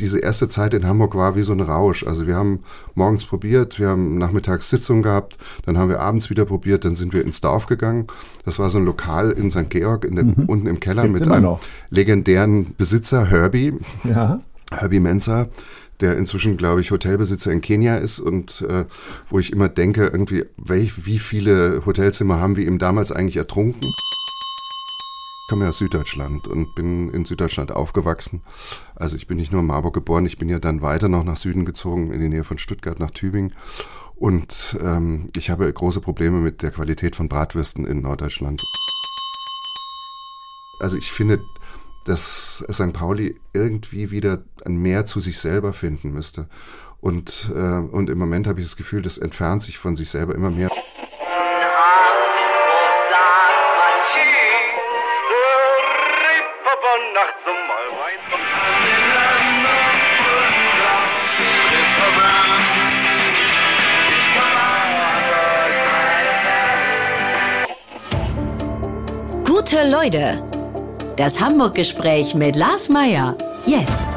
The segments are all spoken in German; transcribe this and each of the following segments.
diese erste Zeit in Hamburg war wie so ein Rausch. Also wir haben morgens probiert, wir haben nachmittags Sitzung gehabt, dann haben wir abends wieder probiert, dann sind wir ins Dorf gegangen. Das war so ein Lokal in St. Georg, in dem, mhm. unten im Keller Gibt's mit einem noch. legendären Besitzer, Herbie. Ja. Herbie Menzer, der inzwischen, glaube ich, Hotelbesitzer in Kenia ist und äh, wo ich immer denke, irgendwie, welch, wie viele Hotelzimmer haben wir ihm damals eigentlich ertrunken? Komme ja aus Süddeutschland und bin in Süddeutschland aufgewachsen. Also ich bin nicht nur in Marburg geboren, ich bin ja dann weiter noch nach Süden gezogen, in die Nähe von Stuttgart nach Tübingen. Und ähm, ich habe große Probleme mit der Qualität von Bratwürsten in Norddeutschland. Also ich finde, dass St. Pauli irgendwie wieder ein Mehr zu sich selber finden müsste. Und, äh, und im Moment habe ich das Gefühl, das entfernt sich von sich selber immer mehr. Gute Leute. Das Hamburg-Gespräch mit Lars Meier. Jetzt.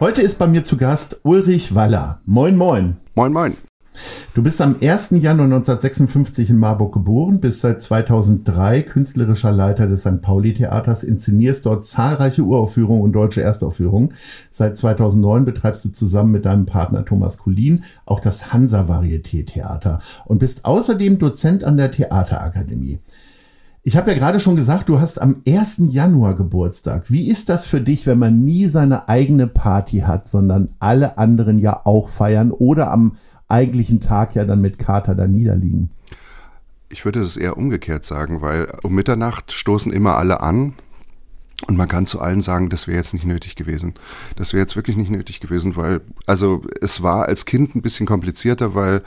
Heute ist bei mir zu Gast Ulrich Waller. Moin, moin. Moin, moin. Du bist am 1. Januar 1956 in Marburg geboren, bist seit 2003 künstlerischer Leiter des St. Pauli Theaters, inszenierst dort zahlreiche Uraufführungen und deutsche Erstaufführungen. Seit 2009 betreibst du zusammen mit deinem Partner Thomas Kulin auch das Hansa Varieté Theater und bist außerdem Dozent an der Theaterakademie. Ich habe ja gerade schon gesagt, du hast am 1. Januar Geburtstag. Wie ist das für dich, wenn man nie seine eigene Party hat, sondern alle anderen ja auch feiern oder am eigentlichen Tag ja dann mit Kater da niederliegen? Ich würde das eher umgekehrt sagen, weil um Mitternacht stoßen immer alle an und man kann zu allen sagen, das wäre jetzt nicht nötig gewesen. Das wäre jetzt wirklich nicht nötig gewesen, weil, also es war als Kind ein bisschen komplizierter, weil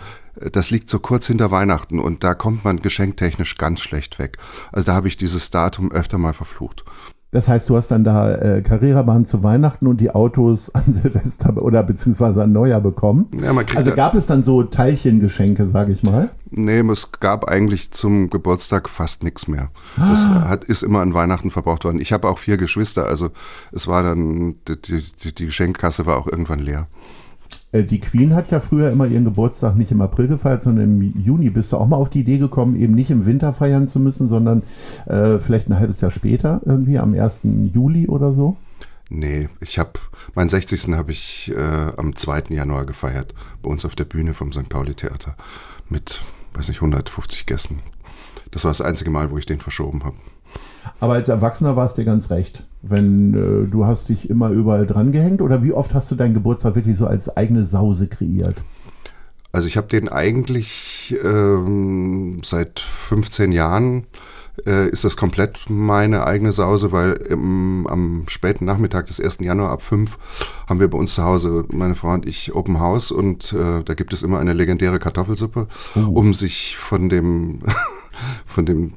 das liegt so kurz hinter Weihnachten und da kommt man geschenktechnisch ganz schlecht weg. Also da habe ich dieses Datum öfter mal verflucht. Das heißt, du hast dann da äh, Carrera-Bahn zu Weihnachten und die Autos an Silvester oder beziehungsweise an Neujahr bekommen. Ja, also gab es dann so Teilchengeschenke, sage ich mal? Nee, es gab eigentlich zum Geburtstag fast nichts mehr. Ah. Das hat, ist immer an Weihnachten verbraucht worden. Ich habe auch vier Geschwister, also es war dann, die, die, die Geschenkkasse war auch irgendwann leer. Äh, die Queen hat ja früher immer ihren Geburtstag nicht im April gefeiert, sondern im Juni. Bist du auch mal auf die Idee gekommen, eben nicht im Winter feiern zu müssen, sondern äh, vielleicht ein halbes Jahr später, irgendwie am 1. Juli oder so? Nee, ich habe, meinen 60. habe ich äh, am 2. Januar gefeiert, bei uns auf der Bühne vom St. Pauli Theater mit, weiß nicht, 150 Gästen. Das war das einzige Mal, wo ich den verschoben habe. Aber als Erwachsener war es dir ganz recht. Wenn äh, du hast dich immer überall dran gehängt oder wie oft hast du deinen Geburtstag wirklich so als eigene Sause kreiert? Also ich habe den eigentlich ähm, seit 15 Jahren äh, ist das komplett meine eigene Sause, weil im, am späten Nachmittag des 1. Januar ab 5 haben wir bei uns zu Hause, meine Frau und ich, Open House und äh, da gibt es immer eine legendäre Kartoffelsuppe, oh. um sich von dem von den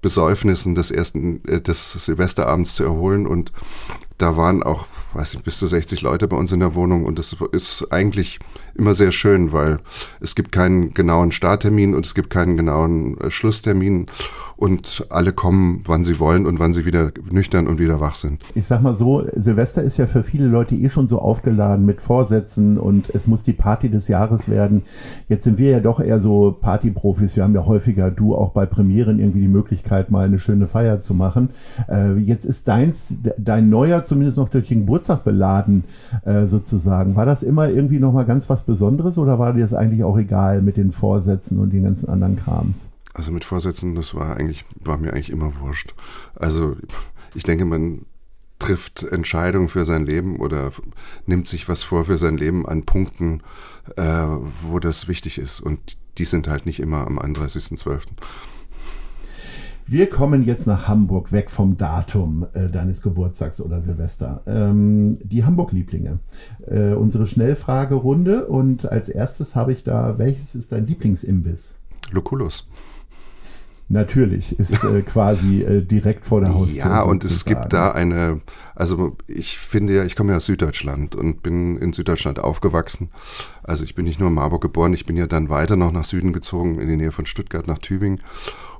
Besäufnissen des ersten, äh, des Silvesterabends zu erholen. Und da waren auch, weiß ich, bis zu 60 Leute bei uns in der Wohnung und das ist eigentlich immer sehr schön, weil es gibt keinen genauen Starttermin und es gibt keinen genauen äh, Schlusstermin und alle kommen, wann sie wollen und wann sie wieder nüchtern und wieder wach sind. Ich sag mal so, Silvester ist ja für viele Leute eh schon so aufgeladen mit Vorsätzen und es muss die Party des Jahres werden. Jetzt sind wir ja doch eher so Partyprofis. Wir haben ja häufiger, du auch bei Premieren irgendwie die Möglichkeit, mal eine schöne Feier zu machen. Äh, jetzt ist deins, dein Neuer zumindest noch durch den Geburtstag beladen, äh, sozusagen. War das immer irgendwie nochmal ganz was Besonderes oder war dir das eigentlich auch egal mit den Vorsätzen und den ganzen anderen Krams? Also mit Vorsätzen, das war eigentlich, war mir eigentlich immer wurscht. Also ich denke, man trifft Entscheidungen für sein Leben oder nimmt sich was vor für sein Leben an Punkten, äh, wo das wichtig ist. Und die sind halt nicht immer am 31.12. Wir kommen jetzt nach Hamburg, weg vom Datum äh, deines Geburtstags oder Silvester. Ähm, die Hamburg-Lieblinge. Äh, unsere Schnellfragerunde. Und als erstes habe ich da, welches ist dein Lieblingsimbiss? Lucullus. Natürlich, ist äh, quasi äh, direkt vor der Haustür. Ja, und es gibt da eine, also ich finde ja, ich komme ja aus Süddeutschland und bin in Süddeutschland aufgewachsen. Also ich bin nicht nur in Marburg geboren, ich bin ja dann weiter noch nach Süden gezogen, in die Nähe von Stuttgart nach Tübingen.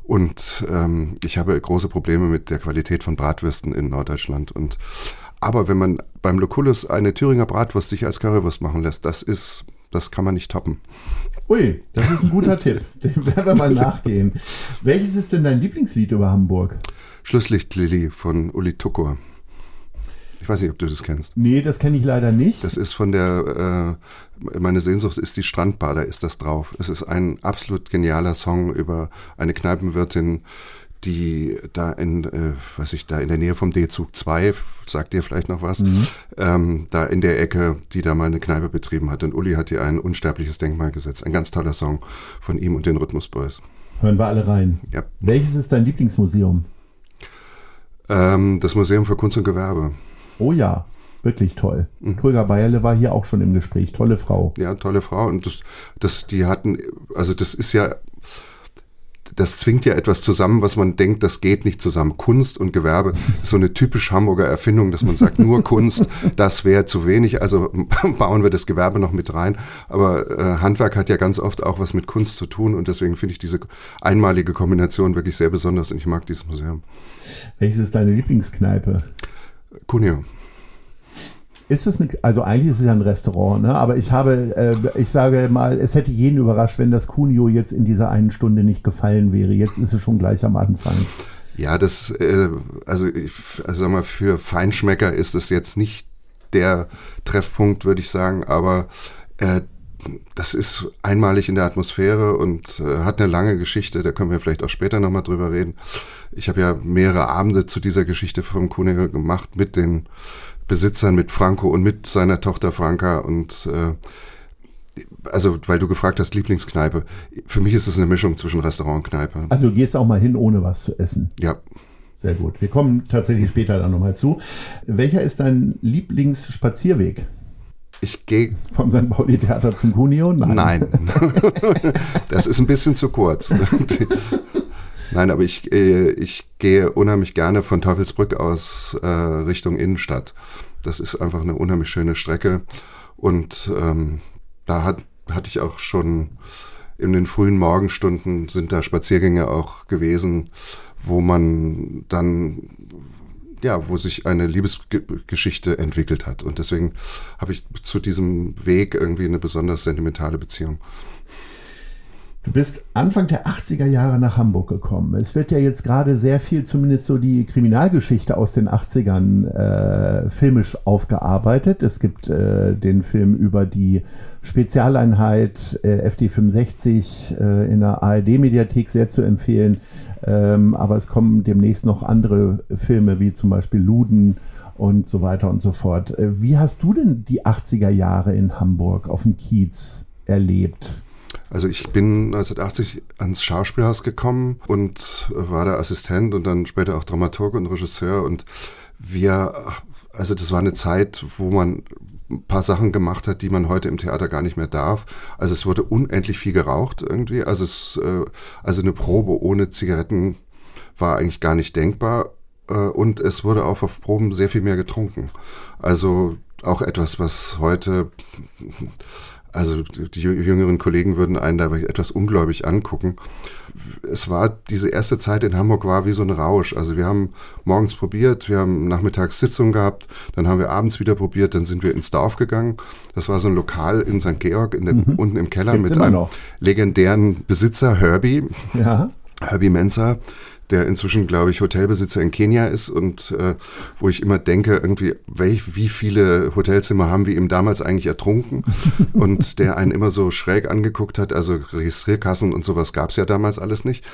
Und ähm, ich habe große Probleme mit der Qualität von Bratwürsten in Norddeutschland. Und Aber wenn man beim Lucullus eine Thüringer Bratwurst sich als Currywurst machen lässt, das ist, das kann man nicht toppen. Ui, das ist ein guter Tipp. Dem werden wir mal nachgehen. Welches ist denn dein Lieblingslied über Hamburg? Schlusslichtlilly von Uli Tucker. Ich weiß nicht, ob du das kennst. Nee, das kenne ich leider nicht. Das ist von der, äh, meine Sehnsucht ist die Strandbar, da ist das drauf. Es ist ein absolut genialer Song über eine Kneipenwirtin, die da in, äh, was ich, da in der Nähe vom D-Zug 2, sagt dir vielleicht noch was, mhm. ähm, da in der Ecke, die da mal eine Kneipe betrieben hat. Und Uli hat ihr ein unsterbliches Denkmal gesetzt. Ein ganz toller Song von ihm und den Rhythmus Boys. Hören wir alle rein. Ja. Welches ist dein Lieblingsmuseum? Ähm, das Museum für Kunst und Gewerbe. Oh ja, wirklich toll. Mhm. Tulga Bayerle war hier auch schon im Gespräch. Tolle Frau. Ja, tolle Frau. Und das, das, die hatten, also das ist ja das zwingt ja etwas zusammen, was man denkt, das geht nicht zusammen. Kunst und Gewerbe ist so eine typisch Hamburger Erfindung, dass man sagt, nur Kunst, das wäre zu wenig, also bauen wir das Gewerbe noch mit rein. Aber äh, Handwerk hat ja ganz oft auch was mit Kunst zu tun und deswegen finde ich diese einmalige Kombination wirklich sehr besonders und ich mag dieses Museum. Welches ist deine Lieblingskneipe? Cuneo. Ist es eine, also eigentlich ist es ja ein Restaurant, ne? aber ich habe, äh, ich sage mal, es hätte jeden überrascht, wenn das Cunio jetzt in dieser einen Stunde nicht gefallen wäre. Jetzt ist es schon gleich am Anfang. Ja, das, äh, also ich also sag mal, für Feinschmecker ist es jetzt nicht der Treffpunkt, würde ich sagen, aber äh, das ist einmalig in der Atmosphäre und äh, hat eine lange Geschichte, da können wir vielleicht auch später nochmal drüber reden. Ich habe ja mehrere Abende zu dieser Geschichte vom Cuneo gemacht mit den Besitzern, mit Franco und mit seiner Tochter Franka und äh, also, weil du gefragt hast, Lieblingskneipe. Für mich ist es eine Mischung zwischen Restaurant und Kneipe. Also, du gehst auch mal hin, ohne was zu essen. Ja. Sehr gut. Wir kommen tatsächlich später dann nochmal zu. Welcher ist dein Lieblingsspazierweg? Ich gehe. Vom St. Pauli-Theater zum Cuneo? Nein. Nein. das ist ein bisschen zu kurz. Nein, aber ich, äh, ich gehe unheimlich gerne von Teufelsbrück aus äh, Richtung Innenstadt. Das ist einfach eine unheimlich schöne Strecke. Und ähm, da hat, hatte ich auch schon in den frühen Morgenstunden sind da Spaziergänge auch gewesen, wo man dann ja, wo sich eine Liebesgeschichte entwickelt hat. Und deswegen habe ich zu diesem Weg irgendwie eine besonders sentimentale Beziehung. Du bist Anfang der 80er Jahre nach Hamburg gekommen. Es wird ja jetzt gerade sehr viel, zumindest so die Kriminalgeschichte aus den 80ern, äh, filmisch aufgearbeitet. Es gibt äh, den Film über die Spezialeinheit äh, FD65 äh, in der ARD-Mediathek sehr zu empfehlen. Ähm, aber es kommen demnächst noch andere Filme, wie zum Beispiel Luden und so weiter und so fort. Äh, wie hast du denn die 80er Jahre in Hamburg auf dem Kiez erlebt? Also ich bin 1980 ans Schauspielhaus gekommen und war da Assistent und dann später auch Dramaturg und Regisseur und wir, also das war eine Zeit, wo man ein paar Sachen gemacht hat, die man heute im Theater gar nicht mehr darf. Also es wurde unendlich viel geraucht irgendwie. Also es, äh, also eine Probe ohne Zigaretten war eigentlich gar nicht denkbar. Äh, und es wurde auch auf Proben sehr viel mehr getrunken. Also auch etwas, was heute also die jüngeren Kollegen würden einen da etwas ungläubig angucken. Es war, diese erste Zeit in Hamburg war wie so ein Rausch. Also wir haben morgens probiert, wir haben nachmittags Sitzung gehabt, dann haben wir abends wieder probiert, dann sind wir ins Dorf gegangen. Das war so ein Lokal in St. Georg, in der, mhm. unten im Keller Gibt's mit einem noch. legendären Besitzer, Herbie. Ja. Herbie Menzer, der inzwischen, glaube ich, Hotelbesitzer in Kenia ist und äh, wo ich immer denke, irgendwie, welch, wie viele Hotelzimmer haben wir ihm damals eigentlich ertrunken und der einen immer so schräg angeguckt hat, also Registrierkassen und sowas gab es ja damals alles nicht.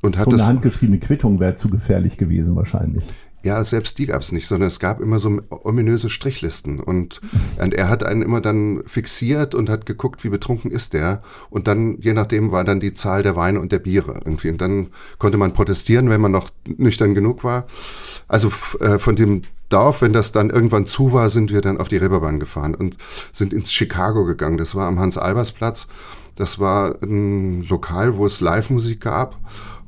Und hat so eine das, handgeschriebene Quittung wäre zu gefährlich gewesen wahrscheinlich. Ja, selbst die gab es nicht, sondern es gab immer so ominöse Strichlisten. Und, und er hat einen immer dann fixiert und hat geguckt, wie betrunken ist der. Und dann, je nachdem, war dann die Zahl der Weine und der Biere irgendwie. Und dann konnte man protestieren, wenn man noch nüchtern genug war. Also äh, von dem Dorf, wenn das dann irgendwann zu war, sind wir dann auf die Reeperbahn gefahren und sind ins Chicago gegangen. Das war am Hans-Albers-Platz. Das war ein Lokal, wo es Live-Musik gab.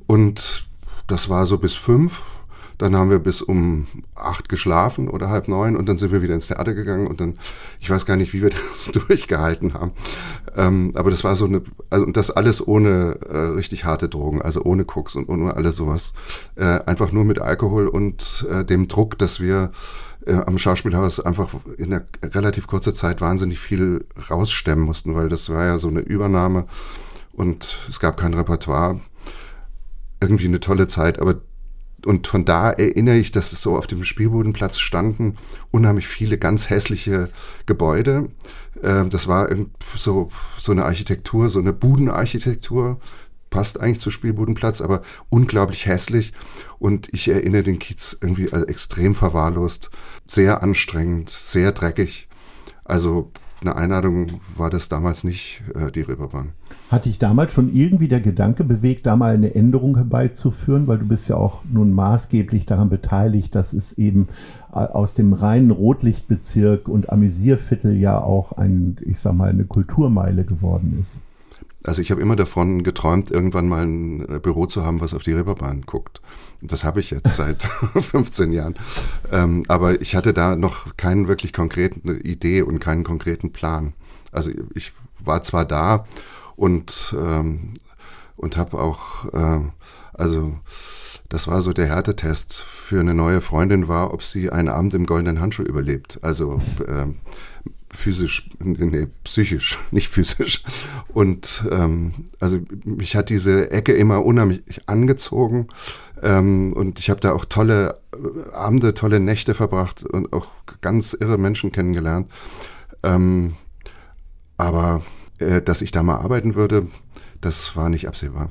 Und das war so bis fünf Dann haben wir bis um acht geschlafen oder halb neun und dann sind wir wieder ins Theater gegangen und dann, ich weiß gar nicht, wie wir das durchgehalten haben. Ähm, aber das war so eine, also und das alles ohne äh, richtig harte Drogen, also ohne Koks und ohne alles sowas. Äh, einfach nur mit Alkohol und äh, dem Druck, dass wir äh, am Schauspielhaus einfach in einer relativ kurzer Zeit wahnsinnig viel rausstemmen mussten, weil das war ja so eine Übernahme und es gab kein Repertoire. Irgendwie eine tolle Zeit, aber und von da erinnere ich, dass so auf dem Spielbodenplatz standen unheimlich viele ganz hässliche Gebäude. Ähm, das war so, so eine Architektur, so eine Budenarchitektur, passt eigentlich zu Spielbodenplatz, aber unglaublich hässlich. Und ich erinnere den Kiez irgendwie also extrem verwahrlost, sehr anstrengend, sehr dreckig. Also eine Einladung war das damals nicht, äh, die Reeperbahn. Hat dich damals schon irgendwie der Gedanke bewegt, da mal eine Änderung herbeizuführen? Weil du bist ja auch nun maßgeblich daran beteiligt, dass es eben äh, aus dem reinen Rotlichtbezirk und Amüsierviertel ja auch ein, ich sag mal, eine Kulturmeile geworden ist. Also ich habe immer davon geträumt, irgendwann mal ein äh, Büro zu haben, was auf die Reeperbahn guckt. Das habe ich jetzt seit 15 Jahren. Ähm, aber ich hatte da noch keinen wirklich konkreten Idee und keinen konkreten Plan. Also ich war zwar da und ähm, und habe auch äh, also das war so der Härtetest für eine neue Freundin war, ob sie einen Abend im goldenen Handschuh überlebt. Also ähm, physisch, nee, psychisch, nicht physisch. Und ähm, also mich hat diese Ecke immer unheimlich angezogen. Ähm, und ich habe da auch tolle äh, Abende, tolle Nächte verbracht und auch ganz irre Menschen kennengelernt. Ähm, aber äh, dass ich da mal arbeiten würde, das war nicht absehbar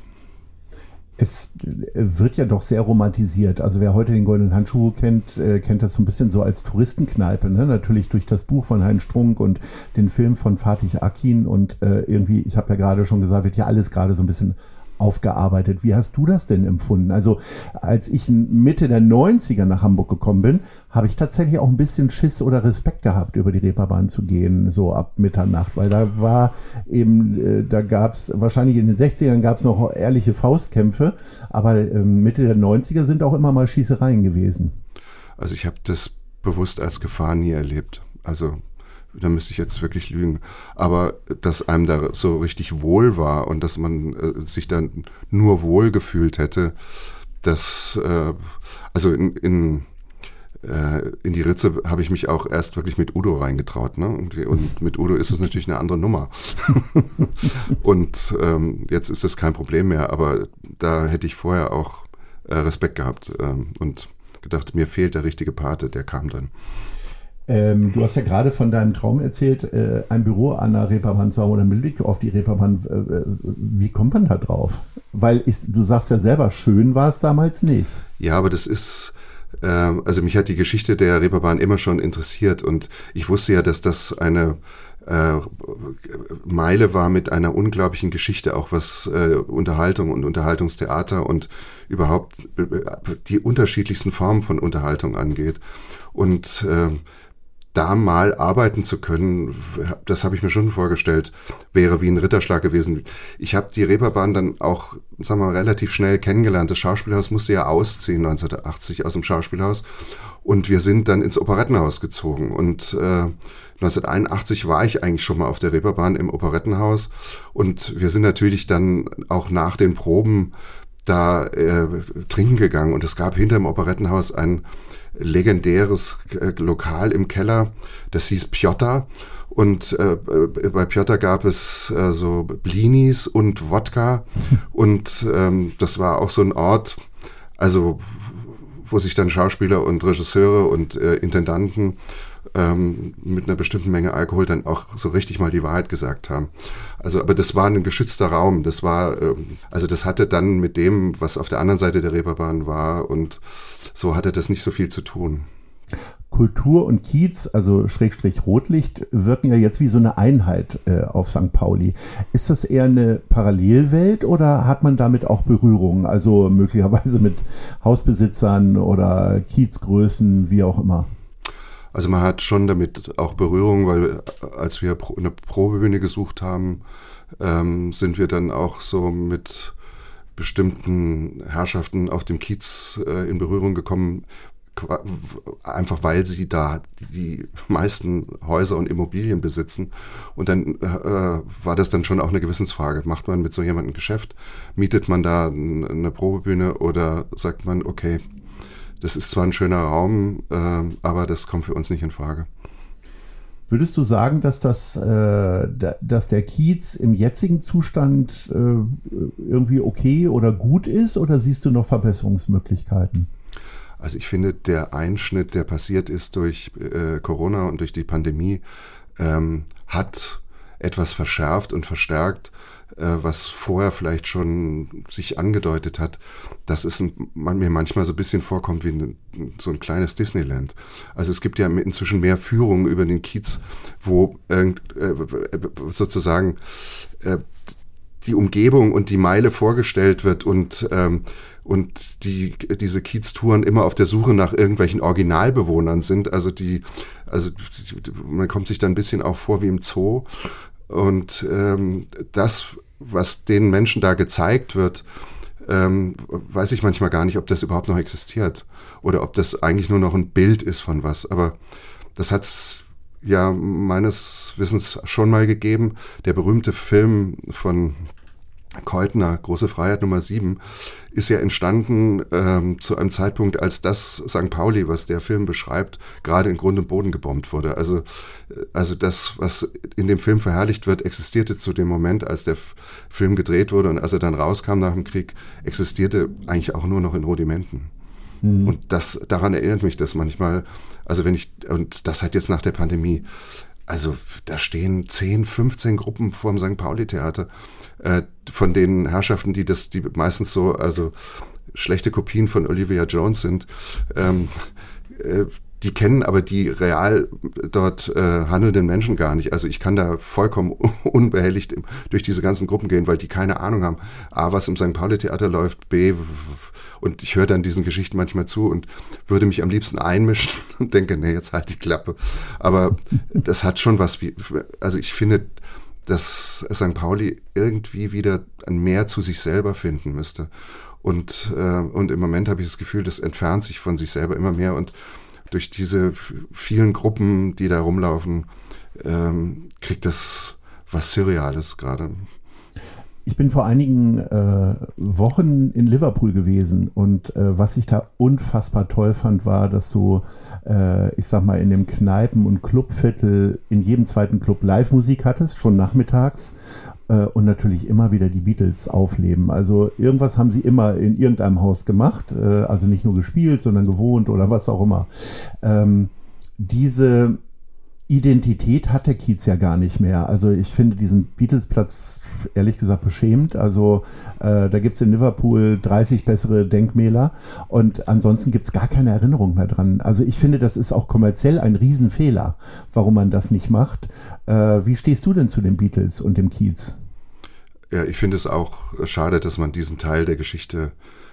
es wird ja doch sehr romantisiert. Also wer heute den Goldenen Handschuh kennt, äh, kennt das so ein bisschen so als Touristenkneipe. Ne? Natürlich durch das Buch von Heinz Strunk und den Film von Fatih Akin und äh, irgendwie, ich habe ja gerade schon gesagt, wird ja alles gerade so ein bisschen aufgearbeitet. Wie hast du das denn empfunden? Also als ich Mitte der 90er nach Hamburg gekommen bin, habe ich tatsächlich auch ein bisschen Schiss oder Respekt gehabt, über die Reeperbahn zu gehen, so ab Mitternacht, weil da war eben, äh, da gab es, wahrscheinlich in den 60ern gab es noch ehrliche Faustkämpfe, aber äh, Mitte der 90er sind auch immer mal Schießereien gewesen. Also ich habe das bewusst als Gefahr nie erlebt. Also da müsste ich jetzt wirklich lügen, aber dass einem da so richtig wohl war und dass man äh, sich dann nur wohl gefühlt hätte, das, äh, also in, in, äh, in die Ritze habe ich mich auch erst wirklich mit Udo reingetraut. Ne? Und, und mit Udo ist es natürlich eine andere Nummer. und ähm, jetzt ist das kein Problem mehr, aber da hätte ich vorher auch äh, Respekt gehabt ähm, und gedacht, mir fehlt der richtige Pate, der kam dann. Ähm, du hast ja gerade von deinem Traum erzählt, äh, ein Büro an der Reeperbahn zu haben oder mit auf die Reeperbahn. Äh, äh, wie kommt man da drauf? Weil ich, du sagst ja selber, schön war es damals nicht. Ja, aber das ist, äh, also mich hat die Geschichte der Reeperbahn immer schon interessiert und ich wusste ja, dass das eine äh, Meile war mit einer unglaublichen Geschichte, auch was äh, Unterhaltung und Unterhaltungstheater und überhaupt äh, die unterschiedlichsten Formen von Unterhaltung angeht. Und äh, da mal arbeiten zu können, das habe ich mir schon vorgestellt, wäre wie ein Ritterschlag gewesen. Ich habe die Reeperbahn dann auch, sagen wir mal, relativ schnell kennengelernt. Das Schauspielhaus musste ja ausziehen 1980 aus dem Schauspielhaus und wir sind dann ins Operettenhaus gezogen und äh, 1981 war ich eigentlich schon mal auf der Reeperbahn im Operettenhaus und wir sind natürlich dann auch nach den Proben da äh, trinken gegangen und es gab hinter dem Operettenhaus ein legendäres äh, Lokal im Keller, das hieß Piotr. Und äh, bei Piotr gab es äh, so Blinis und Wodka. Und ähm, das war auch so ein Ort, also wo sich dann Schauspieler und Regisseure und äh, Intendanten ähm, mit einer bestimmten Menge Alkohol dann auch so richtig mal die Wahrheit gesagt haben. Also, aber das war ein geschützter Raum. Das war, ähm, also das hatte dann mit dem, was auf der anderen Seite der Reeperbahn war und so hatte das nicht so viel zu tun. Kultur und Kiez, also Schrägstrich Rotlicht, wirken ja jetzt wie so eine Einheit äh, auf St. Pauli. Ist das eher eine Parallelwelt oder hat man damit auch Berührungen? Also möglicherweise mit Hausbesitzern oder Kiezgrößen, wie auch immer? Also man hat schon damit auch Berührung, weil äh, als wir eine Probebühne gesucht haben, ähm, sind wir dann auch so mit bestimmten Herrschaften auf dem Kiez äh, in Berührung gekommen, einfach weil sie da die meisten Häuser und Immobilien besitzen. Und dann äh, war das dann schon auch eine Gewissensfrage. Macht man mit so jemandem Geschäft? Mietet man da eine Probebühne oder sagt man, okay, das ist zwar ein schöner Raum, äh, aber das kommt für uns nicht in Frage. Würdest du sagen, dass das, äh, dass der Kiez im jetzigen Zustand äh, irgendwie okay oder gut ist oder siehst du noch Verbesserungsmöglichkeiten? Also ich finde, der Einschnitt, der passiert ist durch äh, Corona und durch die Pandemie, ähm, hat etwas verschärft und verstärkt, äh, was vorher vielleicht schon sich angedeutet hat, es ein, man mir manchmal so ein bisschen vorkommt wie ein, so ein kleines Disneyland. Also es gibt ja inzwischen mehr Führungen über den Kiez, wo äh, sozusagen äh, die Umgebung und die Meile vorgestellt wird und ähm, und die diese Kiez-Touren immer auf der Suche nach irgendwelchen Originalbewohnern sind. Also die, also man kommt sich da ein bisschen auch vor wie im Zoo. Und ähm, das, was den Menschen da gezeigt wird, ähm, weiß ich manchmal gar nicht, ob das überhaupt noch existiert oder ob das eigentlich nur noch ein Bild ist von was. Aber das hat's ja meines Wissens schon mal gegeben. Der berühmte Film von Keutner, Große Freiheit Nummer 7, ist ja entstanden ähm, zu einem Zeitpunkt, als das St. Pauli, was der Film beschreibt, gerade in Grund und Boden gebombt wurde. Also, äh, also das, was in dem Film verherrlicht wird, existierte zu dem Moment, als der Film gedreht wurde und als er dann rauskam nach dem Krieg, existierte eigentlich auch nur noch in Rudimenten. Mhm. Und das, daran erinnert mich das manchmal. Also wenn ich, und das hat jetzt nach der Pandemie, also da stehen 10, 15 Gruppen vorm St. Pauli-Theater äh, von den Herrschaften, die das, die meistens so, also schlechte Kopien von Olivia Jones sind, ähm, äh, die kennen aber die real dort äh, handelnden Menschen gar nicht. Also ich kann da vollkommen unbehelligt durch diese ganzen Gruppen gehen, weil die keine Ahnung haben, A, was im St. Pauli-Theater läuft, B, und ich höre dann diesen Geschichten manchmal zu und würde mich am liebsten einmischen und denke, nee, jetzt halt die Klappe. Aber das hat schon was wie, also ich finde, dass St. Pauli irgendwie wieder Mehr zu sich selber finden müsste. Und, äh, und im Moment habe ich das Gefühl, das entfernt sich von sich selber immer mehr. Und durch diese vielen Gruppen, die da rumlaufen, ähm, kriegt das was Surreales gerade. Ich bin vor einigen äh, Wochen in Liverpool gewesen und äh, was ich da unfassbar toll fand, war, dass du, äh, ich sag mal, in dem Kneipen- und Clubviertel in jedem zweiten Club Live-Musik hattest, schon nachmittags äh, und natürlich immer wieder die Beatles aufleben. Also irgendwas haben sie immer in irgendeinem Haus gemacht, äh, also nicht nur gespielt, sondern gewohnt oder was auch immer. Ähm, diese Identität hat der Kiez ja gar nicht mehr. Also ich finde diesen Beatles-Platz ehrlich gesagt beschämt. Also äh, da gibt es in Liverpool 30 bessere Denkmäler und ansonsten gibt es gar keine Erinnerung mehr dran. Also ich finde, das ist auch kommerziell ein Riesenfehler, warum man das nicht macht. Äh, wie stehst du denn zu den Beatles und dem Kiez? Ja, ich finde es auch schade, dass man diesen Teil der Geschichte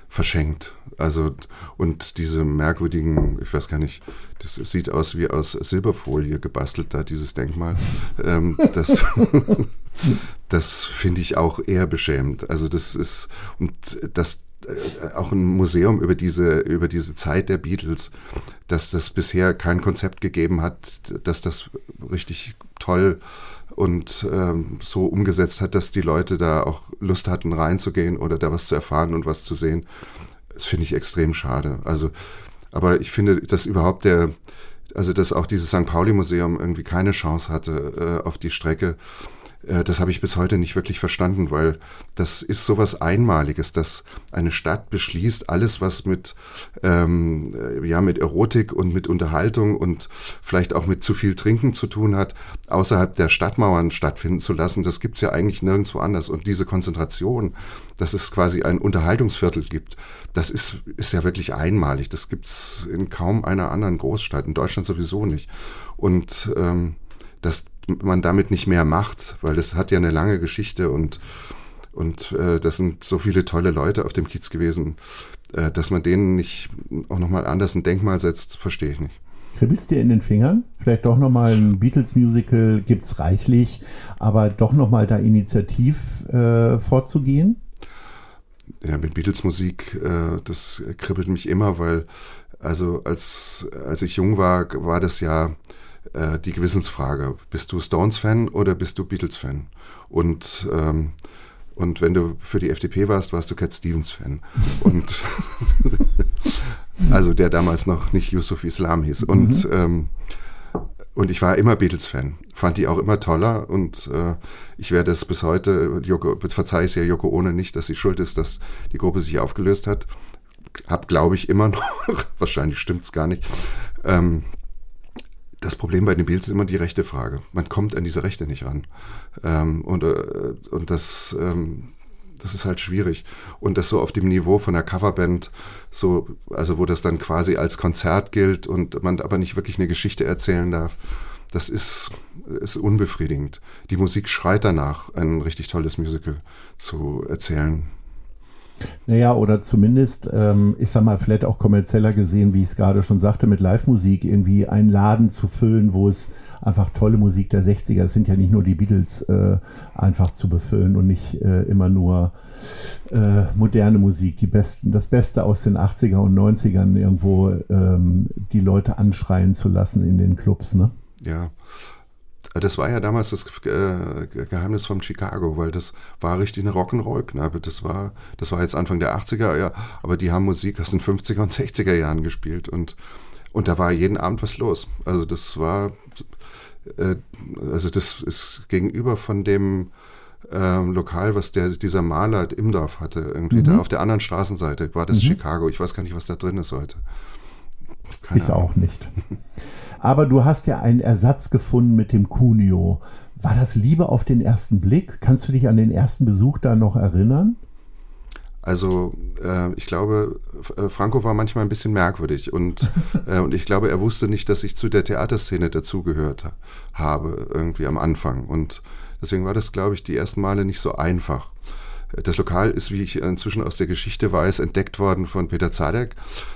verschenkt. Also, und diese merkwürdigen, ich weiß gar nicht, das sieht aus wie aus Silberfolie gebastelt, da dieses Denkmal. Ähm, das das finde ich auch eher beschämend. Also, das ist, und das, äh, auch ein Museum über diese, über diese Zeit der Beatles, dass das bisher kein Konzept gegeben hat, dass das richtig toll und ähm, so umgesetzt hat, dass die Leute da auch Lust hatten, reinzugehen oder da was zu erfahren und was zu sehen. Das finde ich extrem schade. Also, aber ich finde, dass überhaupt der, also dass auch dieses St. Pauli-Museum irgendwie keine Chance hatte äh, auf die Strecke das habe ich bis heute nicht wirklich verstanden, weil das ist sowas Einmaliges, dass eine Stadt beschließt, alles, was mit, ähm, äh, ja, mit Erotik und mit Unterhaltung und vielleicht auch mit zu viel Trinken zu tun hat, außerhalb der Stadtmauern stattfinden zu lassen. Das gibt's ja eigentlich nirgendwo anders. Und diese Konzentration, dass es quasi ein Unterhaltungsviertel gibt, das ist, ist ja wirklich einmalig. Das gibt's in kaum einer anderen Großstadt, in Deutschland sowieso nicht. Und ähm, das man damit nicht mehr macht, weil das hat ja eine lange Geschichte und, und äh, das sind so viele tolle Leute auf dem Kiez gewesen, äh, dass man denen nicht auch nochmal anders ein Denkmal setzt, verstehe ich nicht. Kribbelst dir in den Fingern? Vielleicht doch nochmal ein Beatles-Musical, gibt's reichlich, aber doch nochmal da initiativ äh, vorzugehen? Ja, mit Beatles-Musik, äh, das kribbelt mich immer, weil also als, als ich jung war, war das ja äh, die Gewissensfrage. Bist du Stones-Fan oder bist du Beatles-Fan? Und, ähm, und wenn du für die FDP warst, warst du Cat Stevens-Fan. Und also der damals noch nicht Yusuf Islam hieß. Und mhm. ähm, und ich war immer Beatles-Fan, fand die auch immer toller und äh, ich werde es bis heute, Joko, verzeih es ja Joko ohne nicht, dass sie schuld ist, dass die Gruppe sich aufgelöst hat. Hab, glaube ich, immer noch, wahrscheinlich stimmt's gar nicht. Ähm, das Problem bei den Beatles ist immer die rechte Frage. Man kommt an diese Rechte nicht ran. Ähm, und, äh, und das, ähm, das ist halt schwierig. Und das so auf dem Niveau von der Coverband, so, also wo das dann quasi als Konzert gilt und man aber nicht wirklich eine Geschichte erzählen darf, das ist, ist unbefriedigend. Die Musik schreit danach, ein richtig tolles Musical zu erzählen. Naja, oder zumindest, ähm, ich sag mal, vielleicht auch kommerzieller gesehen, wie ich es gerade schon sagte, mit Live-Musik irgendwie einen Laden zu füllen, wo es einfach tolle Musik der 60er, es sind ja nicht nur die Beatles, äh, einfach zu befüllen und nicht äh, immer nur äh, moderne Musik, die besten, das Beste aus den 80er und 90ern irgendwo ähm, die Leute anschreien zu lassen in den Clubs, ne? Ja. Das war ja damals das äh, Geheimnis von Chicago, weil das war richtig eine Rock'n'Roll-Kneipe. Das war, das war jetzt Anfang der 80er, ja, aber die haben Musik aus den 50er und 60er Jahren gespielt und, und da war jeden Abend was los. Also das war, äh, also das ist gegenüber von dem ähm, Lokal, was der, dieser Maler im Dorf hatte, irgendwie mhm. da auf der anderen Straßenseite war das mhm. Chicago. Ich weiß gar nicht, was da drin ist heute. Keine ich Ahnung. auch nicht. Aber du hast ja einen Ersatz gefunden mit dem Cuneo. War das Liebe auf den ersten Blick? Kannst du dich an den ersten Besuch da noch erinnern? Also äh, ich glaube, äh, Franco war manchmal ein bisschen merkwürdig und, äh, und ich glaube, er wusste nicht, dass ich zu der Theaterszene dazugehört habe, irgendwie am Anfang. Und deswegen war das, glaube ich, die ersten Male nicht so einfach. Das Lokal ist, wie ich inzwischen aus der Geschichte weiß, entdeckt worden von Peter Zadek.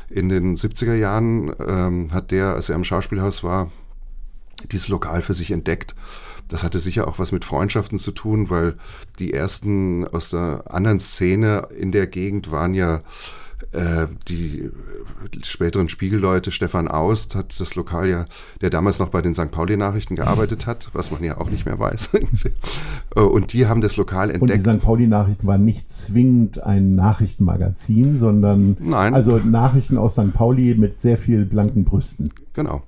In den 70er Jahren ähm, hat der, als er im Schauspielhaus war, dieses Lokal für sich entdeckt. Das hatte sicher auch was mit Freundschaften zu tun, weil die ersten aus der anderen Szene in der Gegend waren ja die späteren Spiegelleute, Stefan Aust hat das Lokal ja, der damals noch bei den St. Pauli-Nachrichten gearbeitet hat, was man ja auch nicht mehr weiß. Äh, und die haben das Lokal entdeckt. Und die St. Pauli-Nachrichten waren nicht zwingend ein Nachrichtenmagazin, sondern Nein. also Nachrichten aus St. Pauli mit sehr viel blanken Brüsten. Genau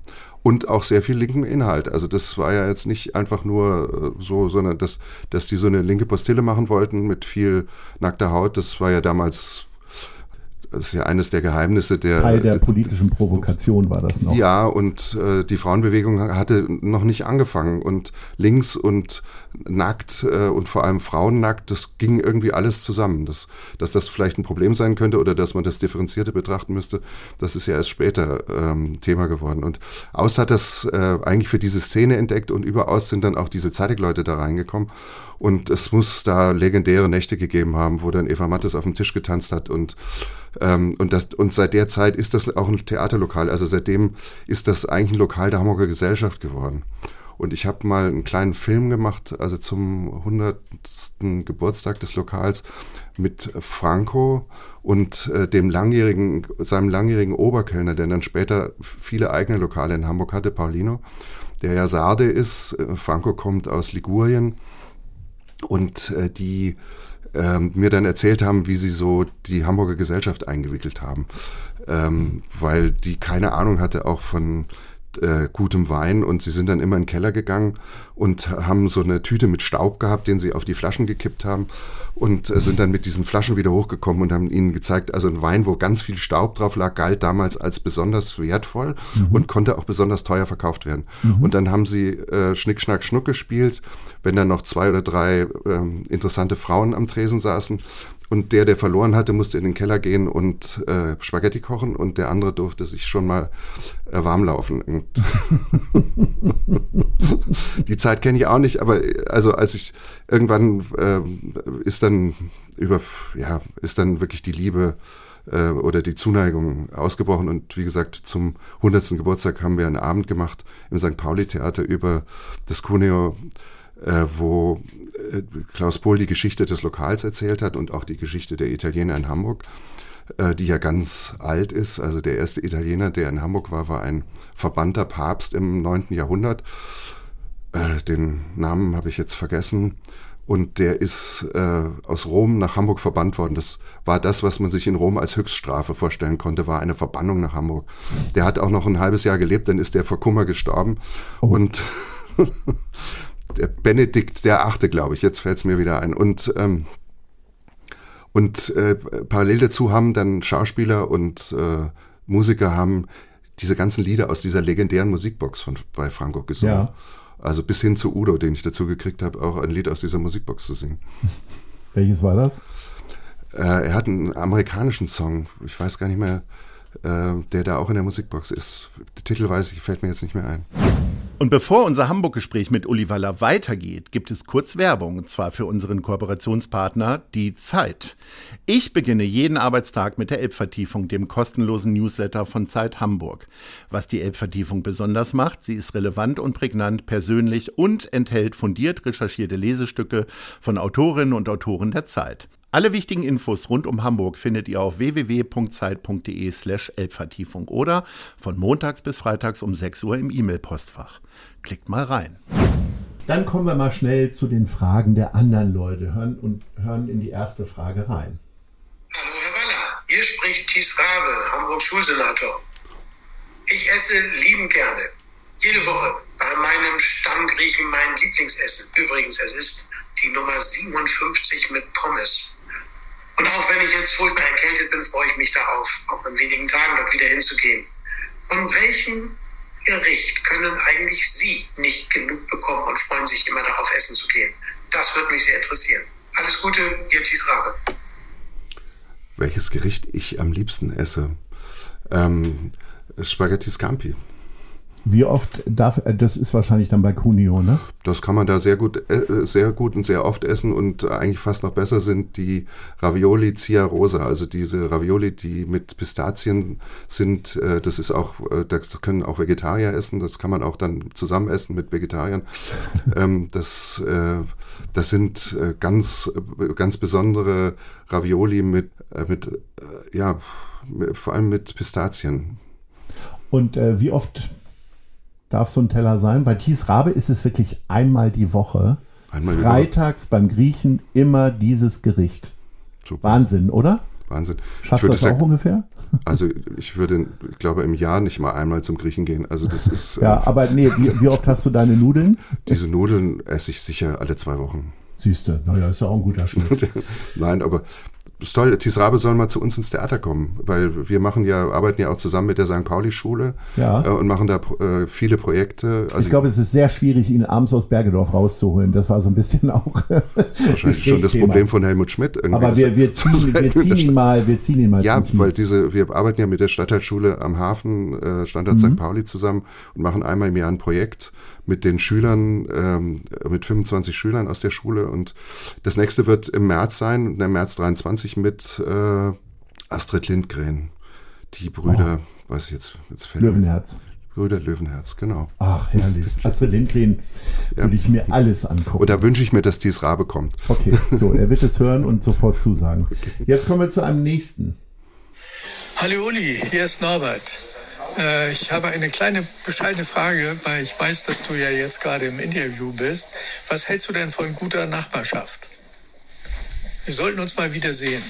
und auch sehr viel linken Inhalt. Also das war ja jetzt nicht einfach nur äh, so, sondern dass, dass die so eine linke Postille machen wollten mit viel nackter Haut. Das war ja damals das ist ja eines der Geheimnisse der. Teil der politischen Provokation war das noch. Ja, und äh, die Frauenbewegung hatte noch nicht angefangen. Und links und nackt äh, und vor allem Frauen nackt, das ging irgendwie alles zusammen. Das, dass das vielleicht ein Problem sein könnte oder dass man das differenzierte betrachten müsste, das ist ja erst später ähm, Thema geworden. Und Aus hat das äh, eigentlich für diese Szene entdeckt und überaus sind dann auch diese Zeitigleute da reingekommen. Und es muss da legendäre Nächte gegeben haben, wo dann Eva Mattes auf dem Tisch getanzt hat und ähm, und, das, und seit der Zeit ist das auch ein Theaterlokal. Also seitdem ist das eigentlich ein Lokal der Hamburger Gesellschaft geworden. Und ich habe mal einen kleinen Film gemacht, also zum 100. Geburtstag des Lokals mit Franco und äh, dem langjährigen, seinem langjährigen Oberkellner, der dann später viele eigene Lokale in Hamburg hatte, Paulino, der ja Sarde ist. Äh, Franco kommt aus Ligurien und äh, die ähm, mir dann erzählt haben, wie sie so die Hamburger Gesellschaft eingewickelt haben, ähm, weil die keine Ahnung hatte auch von äh, gutem Wein und sie sind dann immer in den Keller gegangen und haben so eine Tüte mit Staub gehabt, den sie auf die Flaschen gekippt haben und äh, sind dann mit diesen Flaschen wieder hochgekommen und haben ihnen gezeigt, also ein Wein, wo ganz viel Staub drauf lag, galt damals als besonders wertvoll mhm. und konnte auch besonders teuer verkauft werden. Mhm. Und dann haben sie äh, Schnick, Schnack, Schnuck gespielt, wenn dann noch zwei oder drei ähm, interessante Frauen am Tresen saßen und der, der verloren hatte, musste in den Keller gehen und äh, Spaghetti kochen und der andere durfte sich schon mal äh, warm laufen. die Zeit kenne ich auch nicht, aber also als ich irgendwann äh, ist dann über, ja, ist dann wirklich die Liebe äh, oder die Zuneigung ausgebrochen und wie gesagt, zum 100. Geburtstag haben wir einen Abend gemacht im St. Pauli Theater über das Cuneo äh, wo Klaus Pohl die Geschichte des Lokals erzählt hat und auch die Geschichte der Italiener in Hamburg, äh, die ja ganz alt ist. Also der erste Italiener, der in Hamburg war, war ein verbannter Papst im 9. Jahrhundert. Äh, den Namen habe ich jetzt vergessen. Und der ist äh, aus Rom nach Hamburg verbannt worden. Das war das, was man sich in Rom als Höchststrafe vorstellen konnte, war eine Verbannung nach Hamburg. Der hat auch noch ein halbes Jahr gelebt, dann ist der vor Kummer gestorben. Oh. Und Benedikt der Achte, glaube ich, jetzt fällt es mir wieder ein. Und, ähm, und äh, parallel dazu haben dann Schauspieler und äh, Musiker haben diese ganzen Lieder aus dieser legendären Musikbox von bei Franco gesungen. Ja. Also bis hin zu Udo, den ich dazu gekriegt habe, auch ein Lied aus dieser Musikbox zu singen. Welches war das? Äh, er hat einen amerikanischen Song, ich weiß gar nicht mehr, äh, der da auch in der Musikbox ist. Der Titel weiß ich, fällt mir jetzt nicht mehr ein. Und bevor unser Hamburg-Gespräch mit Uli Waller weitergeht, gibt es kurz Werbung, und zwar für unseren Kooperationspartner Die Zeit. Ich beginne jeden Arbeitstag mit der Elbvertiefung, dem kostenlosen Newsletter von Zeit Hamburg. Was die Elbvertiefung besonders macht, sie ist relevant und prägnant, persönlich und enthält fundiert recherchierte Lesestücke von Autorinnen und Autoren der Zeit. Alle wichtigen Infos rund um Hamburg findet ihr auf www.zeit.de slash Elbvertiefung oder von montags bis freitags um 6 Uhr im E-Mail-Postfach. Klickt mal rein. Dann kommen wir mal schnell zu den Fragen der anderen Leute hören und hören in die erste Frage rein. Hallo Herr Waller, hier spricht Thies Rabe, Hamburg Schulsenator. Ich esse lieben gerne. Jede Woche bei meinem Stammgriechen mein Lieblingsessen. Übrigens, es ist die Nummer 57 mit Pommes. Und auch wenn ich jetzt furchtbar erkältet bin, freue ich mich darauf, auch in wenigen Tagen dort wieder hinzugehen. Von welchem Gericht können eigentlich Sie nicht genug bekommen und freuen sich immer darauf, essen zu gehen? Das würde mich sehr interessieren. Alles Gute, Ihr Thies Rabe. Welches Gericht ich am liebsten esse? Ähm, Spaghetti Scampi. Wie oft darf, äh, das ist wahrscheinlich dann bei Cuneo, ne? Das kann man da sehr gut, äh, sehr gut und sehr oft essen und eigentlich fast noch besser sind die Ravioli Zia Rosa, also diese Ravioli, die mit Pistazien sind, äh, das ist auch, das können auch Vegetarier essen, das kann man auch dann zusammen essen mit Vegetariern. Ähm, das, das sind ganz, ganz besondere Ravioli mit, mit, ja, vor allem mit Pistazien. Und äh, wie oft darf so ein Teller sein. Bei Thies Rabe ist es wirklich einmal die Woche. Einmal Freitags beim Griechen immer dieses Gericht. Super. Wahnsinn, oder? Wahnsinn. Schaffst du das auch ungefähr? Also ich würde, ich glaube, im Jahr nicht mal einmal zum Griechen gehen. Also das ist. ja, äh, aber nee, wie, wie, oft hast du deine Nudeln? Diese Nudeln esse ich sicher alle zwei Wochen. Siehst du, naja, ist ja auch ein guter Schnitt. Nein, aber ist toll, Thies Rabe soll mal zu uns ins Theater kommen, weil wir machen ja, arbeiten ja auch zusammen mit der St. Pauli-Schule ja. äh, und machen da äh, viele Projekte. Also ich glaube, es ist sehr schwierig, ihn abends aus Bergedorf rauszuholen. Das war so ein bisschen auch wahrscheinlich schon das Problem von Helmut Schmidt. Irgendwie. Aber wir, wir, ziehen, wir ziehen ihn mal, wir ziehen ihn mal Ja, weil diese, wir arbeiten ja mit der Stadtteilschule am Hafen, äh, Standort mhm. St. Pauli zusammen und machen einmal im Jahr ein Projekt mit den Schülern, ähm, mit 25 Schülern aus der Schule. Und das nächste wird im März sein, im März 23 mit äh, Astrid Lindgren. Die Brüder, oh. weiß ich jetzt, jetzt fällt Löwenherz. Brüder Löwenherz, genau. Ach, herrlich. Astrid Lindgren ja. würde ich mir alles angucken. Und da wünsche ich mir, dass dies Rabe kommt. Okay, so, er wird es hören und sofort zusagen. Okay. Jetzt kommen wir zu einem nächsten. Hallo Uli, hier ist Norbert. Äh, ich habe eine kleine bescheidene Frage, weil ich weiß, dass du ja jetzt gerade im Interview bist. Was hältst du denn von guter Nachbarschaft? Wir sollten uns mal wiedersehen.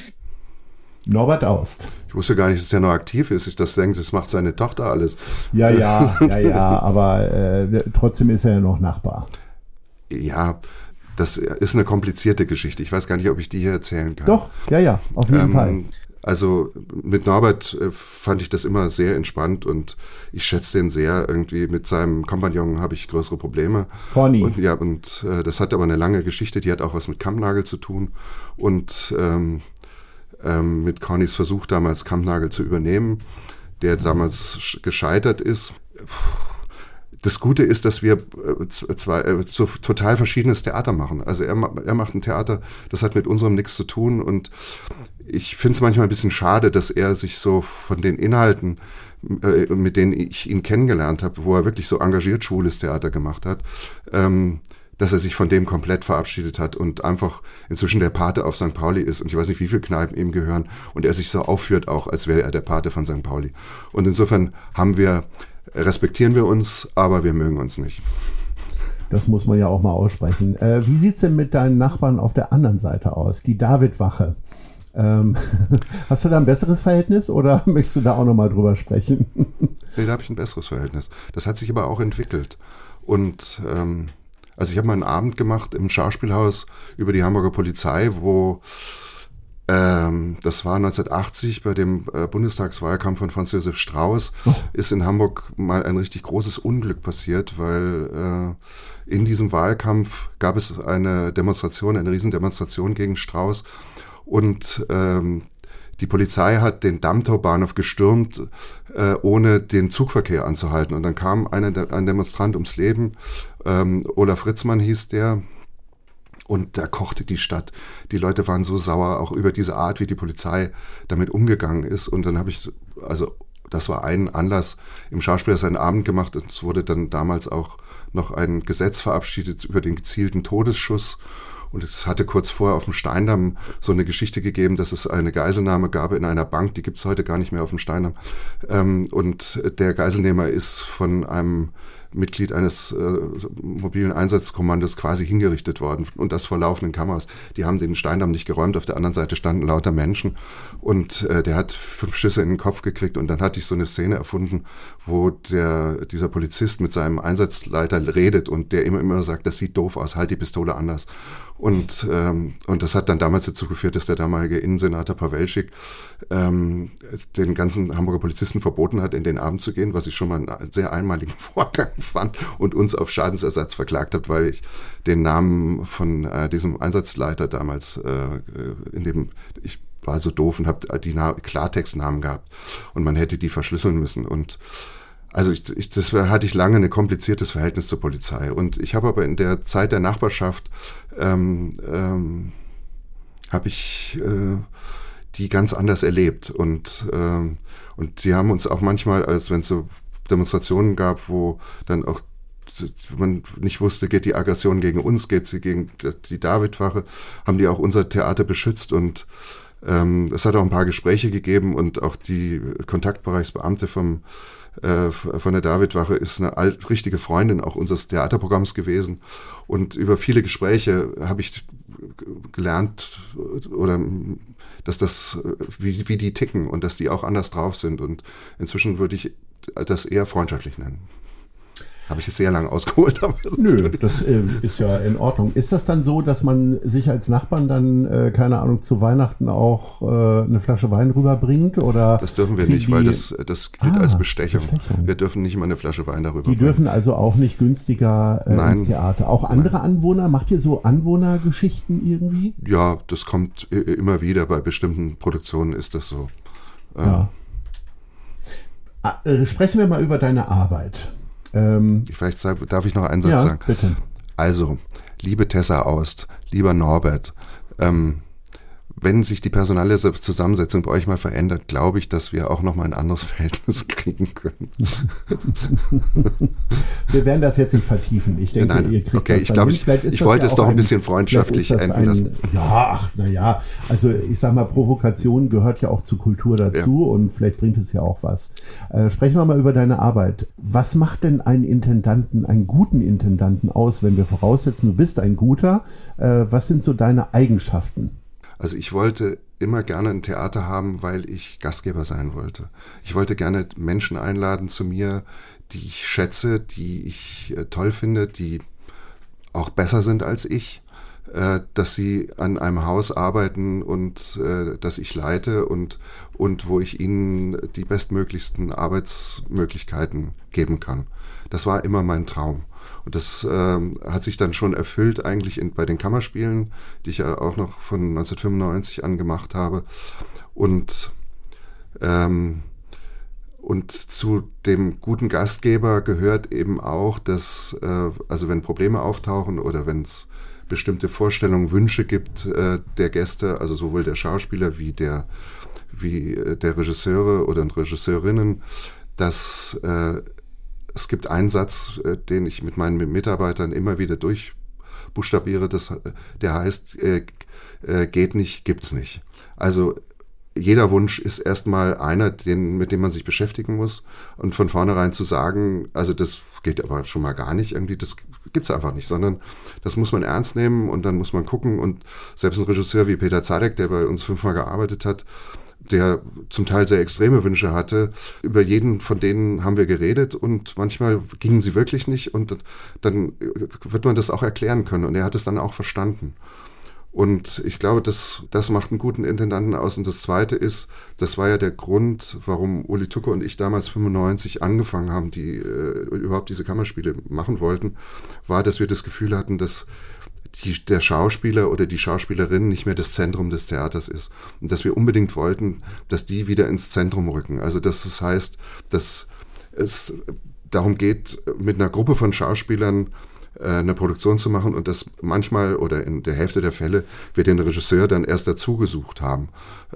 Norbert Aust. Ich wusste gar nicht, dass er noch aktiv ist. Ich das denke, das macht seine Tochter alles. Ja, ja, ja, ja, aber äh, trotzdem ist er ja noch Nachbar. Ja, das ist eine komplizierte Geschichte. Ich weiß gar nicht, ob ich die hier erzählen kann. Doch, ja, ja, auf jeden ähm, Fall. Also mit Norbert äh, fand ich das immer sehr entspannt und ich schätze den sehr. Irgendwie mit seinem Kompagnon habe ich größere Probleme. Conny. Und, ja, und äh, das hat aber eine lange Geschichte, die hat auch was mit Kammnagel zu tun. Und ähm, ähm, mit Connys Versuch damals Kammnagel zu übernehmen, der damals gescheitert ist. Das Gute ist, dass wir äh, zwei äh, so total verschiedenes Theater machen. Also er, er macht ein Theater, das hat mit unserem nichts zu tun und ich finde es manchmal ein bisschen schade, dass er sich so von den Inhalten, äh, mit denen ich ihn kennengelernt habe, wo er wirklich so engagiert schwules Theater gemacht hat, ähm, dass er sich von dem komplett verabschiedet hat und einfach inzwischen der Pate auf St. Pauli ist und ich weiß nicht, wie viele Kneipen ihm gehören und er sich so aufführt auch, als wäre er der Pate von St. Pauli. Und insofern haben wir, respektieren wir uns, aber wir mögen uns nicht. Das muss man ja auch mal aussprechen. Äh, wie sieht's denn mit deinen Nachbarn auf der anderen Seite aus? Die David-Wache. Ähm, hast du da ein besseres Verhältnis oder möchtest du da auch nochmal drüber sprechen? nee, da habe ich ein besseres Verhältnis. Das hat sich aber auch entwickelt. Und ähm, also ich habe mal einen Abend gemacht im Schauspielhaus über die Hamburger Polizei, wo ähm, das war 1980 bei dem äh, Bundestagswahlkampf von Franz Josef Strauß, oh. ist in Hamburg mal ein richtig großes Unglück passiert, weil äh, in diesem Wahlkampf gab es eine Demonstration, eine Riesendemonstration gegen Strauß und ähm, die Polizei hat den Dammtorbahnhof gestürmt, äh, ohne den Zugverkehr anzuhalten. Und dann kam eine, ein Demonstrant ums Leben, ähm, Olaf Ritzmann hieß der, und da kochte die Stadt. Die Leute waren so sauer, auch über diese Art, wie die Polizei damit umgegangen ist. Und dann habe ich, also das war ein Anlass, im Schauspieler seinen Abend gemacht. Es wurde dann damals auch noch ein Gesetz verabschiedet über den gezielten Todesschuss. Und es hatte kurz vorher auf dem Steindamm so eine Geschichte gegeben, dass es eine Geiselnahme gab in einer Bank, die gibt es heute gar nicht mehr auf dem Steindamm. Ähm, und der Geiselnehmer ist von einem Mitglied eines äh, mobilen Einsatzkommandos quasi hingerichtet worden und das vor laufenden Kameras. Die haben den Steindamm nicht geräumt, auf der anderen Seite standen lauter Menschen und äh, der hat fünf Schüsse in den Kopf gekriegt und dann hatte ich so eine Szene erfunden, wo der dieser Polizist mit seinem Einsatzleiter redet und der immer immer sagt, das sieht doof aus, halt die Pistole anders. Und, ähm, und das hat dann damals dazu geführt, dass der damalige Innensenator Pawelschik ähm, den ganzen Hamburger Polizisten verboten hat, in den Abend zu gehen, was ich schon mal einen sehr einmaligen Vorgang fand und uns auf Schadensersatz verklagt hat, weil ich den Namen von äh, diesem Einsatzleiter damals äh, in dem ich war so doof und habe die Na Klartextnamen gehabt. Und man hätte die verschlüsseln müssen. Und also ich, ich, das hatte ich lange ein kompliziertes Verhältnis zur Polizei. Und ich habe aber in der Zeit der Nachbarschaft ähm, ähm, habe ich äh, die ganz anders erlebt. Und, ähm, und die haben uns auch manchmal, als wenn es so Demonstrationen gab, wo dann auch man nicht wusste, geht die Aggression gegen uns, geht sie gegen die Davidwache, haben die auch unser Theater beschützt und ähm, es hat auch ein paar Gespräche gegeben und auch die Kontaktbereichsbeamte vom äh, von der Davidwache ist eine alt, richtige Freundin auch unseres Theaterprogramms gewesen. Und über viele Gespräche habe ich gelernt oder dass das, wie, wie die ticken und dass die auch anders drauf sind. Und inzwischen würde ich das eher freundschaftlich nennen. Habe ich es sehr lange ausgeholt. Aber Nö, das äh, ist ja in Ordnung. Ist das dann so, dass man sich als Nachbarn dann, äh, keine Ahnung, zu Weihnachten auch äh, eine Flasche Wein rüberbringt? Oder das dürfen wir nicht, weil das, das gilt ah, als Bestechung. Bestechung. Wir dürfen nicht mal eine Flasche Wein darüber Die bringen. dürfen also auch nicht günstiger äh, ins Theater. Auch andere Nein. Anwohner? Macht ihr so Anwohnergeschichten irgendwie? Ja, das kommt immer wieder. Bei bestimmten Produktionen ist das so. Ja. Ah, äh, sprechen wir mal über deine Arbeit. Ähm, Vielleicht darf ich noch einen Satz ja, sagen. Bitte. Also, liebe Tessa Aust, lieber Norbert, ähm, wenn sich die personelle Zusammensetzung bei euch mal verändert, glaube ich, dass wir auch noch mal ein anderes Verhältnis kriegen können. wir werden das jetzt nicht vertiefen. Ich denke, Nein, ihr kriegt okay, das ich glaube, ich, ich wollte ja es doch ein bisschen freundschaftlich enden lassen. Ja, ach, na ja. Also ich sag mal, Provokation gehört ja auch zur Kultur dazu ja. und vielleicht bringt es ja auch was. Äh, sprechen wir mal über deine Arbeit. Was macht denn einen Intendanten, einen guten Intendanten aus, wenn wir voraussetzen, du bist ein guter? Äh, was sind so deine Eigenschaften? Also ich wollte immer gerne ein Theater haben, weil ich Gastgeber sein wollte. Ich wollte gerne Menschen einladen zu mir, die ich schätze, die ich äh, toll finde, die auch besser sind als ich, äh, dass sie an einem Haus arbeiten und äh, dass ich leite und, und wo ich ihnen die bestmöglichsten Arbeitsmöglichkeiten geben kann. Das war immer mein Traum. Und das ähm, hat sich dann schon erfüllt eigentlich in, bei den Kammerspielen, die ich ja auch noch von 1995 an gemacht habe. Und, ähm, und zu dem guten Gastgeber gehört eben auch, dass, äh, also wenn Probleme auftauchen oder wenn es bestimmte Vorstellungen, Wünsche gibt äh, der Gäste, also sowohl der Schauspieler wie der, wie äh, der Regisseure oder Regisseurinnen, dass äh, es gibt einen Satz, äh, den ich mit meinen Mitarbeitern immer wieder durch buchstabiere, das, der heißt, äh, äh, geht nicht, gibt's nicht. Also jeder Wunsch ist erstmal einer, den, mit dem man sich beschäftigen muss. Und von vornherein zu sagen, also das geht aber schon mal gar nicht, irgendwie, das gibt's einfach nicht, sondern das muss man ernst nehmen und dann muss man gucken. Und selbst ein Regisseur wie Peter Zadek, der bei uns fünfmal gearbeitet hat, der zum Teil sehr extreme Wünsche hatte. Über jeden von denen haben wir geredet und manchmal gingen sie wirklich nicht und dann wird man das auch erklären können und er hat es dann auch verstanden. Und ich glaube, das, das macht einen guten Intendanten aus. Und das Zweite ist, das war ja der Grund, warum Uli Tucke und ich damals 95 angefangen haben, die äh, überhaupt diese Kammerspiele machen wollten, war, dass wir das Gefühl hatten, dass die, der Schauspieler oder die Schauspielerin nicht mehr das Zentrum des Theaters ist. Und dass wir unbedingt wollten, dass die wieder ins Zentrum rücken. Also dass das heißt, dass es darum geht, mit einer Gruppe von Schauspielern äh, eine Produktion zu machen und das manchmal oder in der Hälfte der Fälle wir den Regisseur dann erst dazu gesucht haben.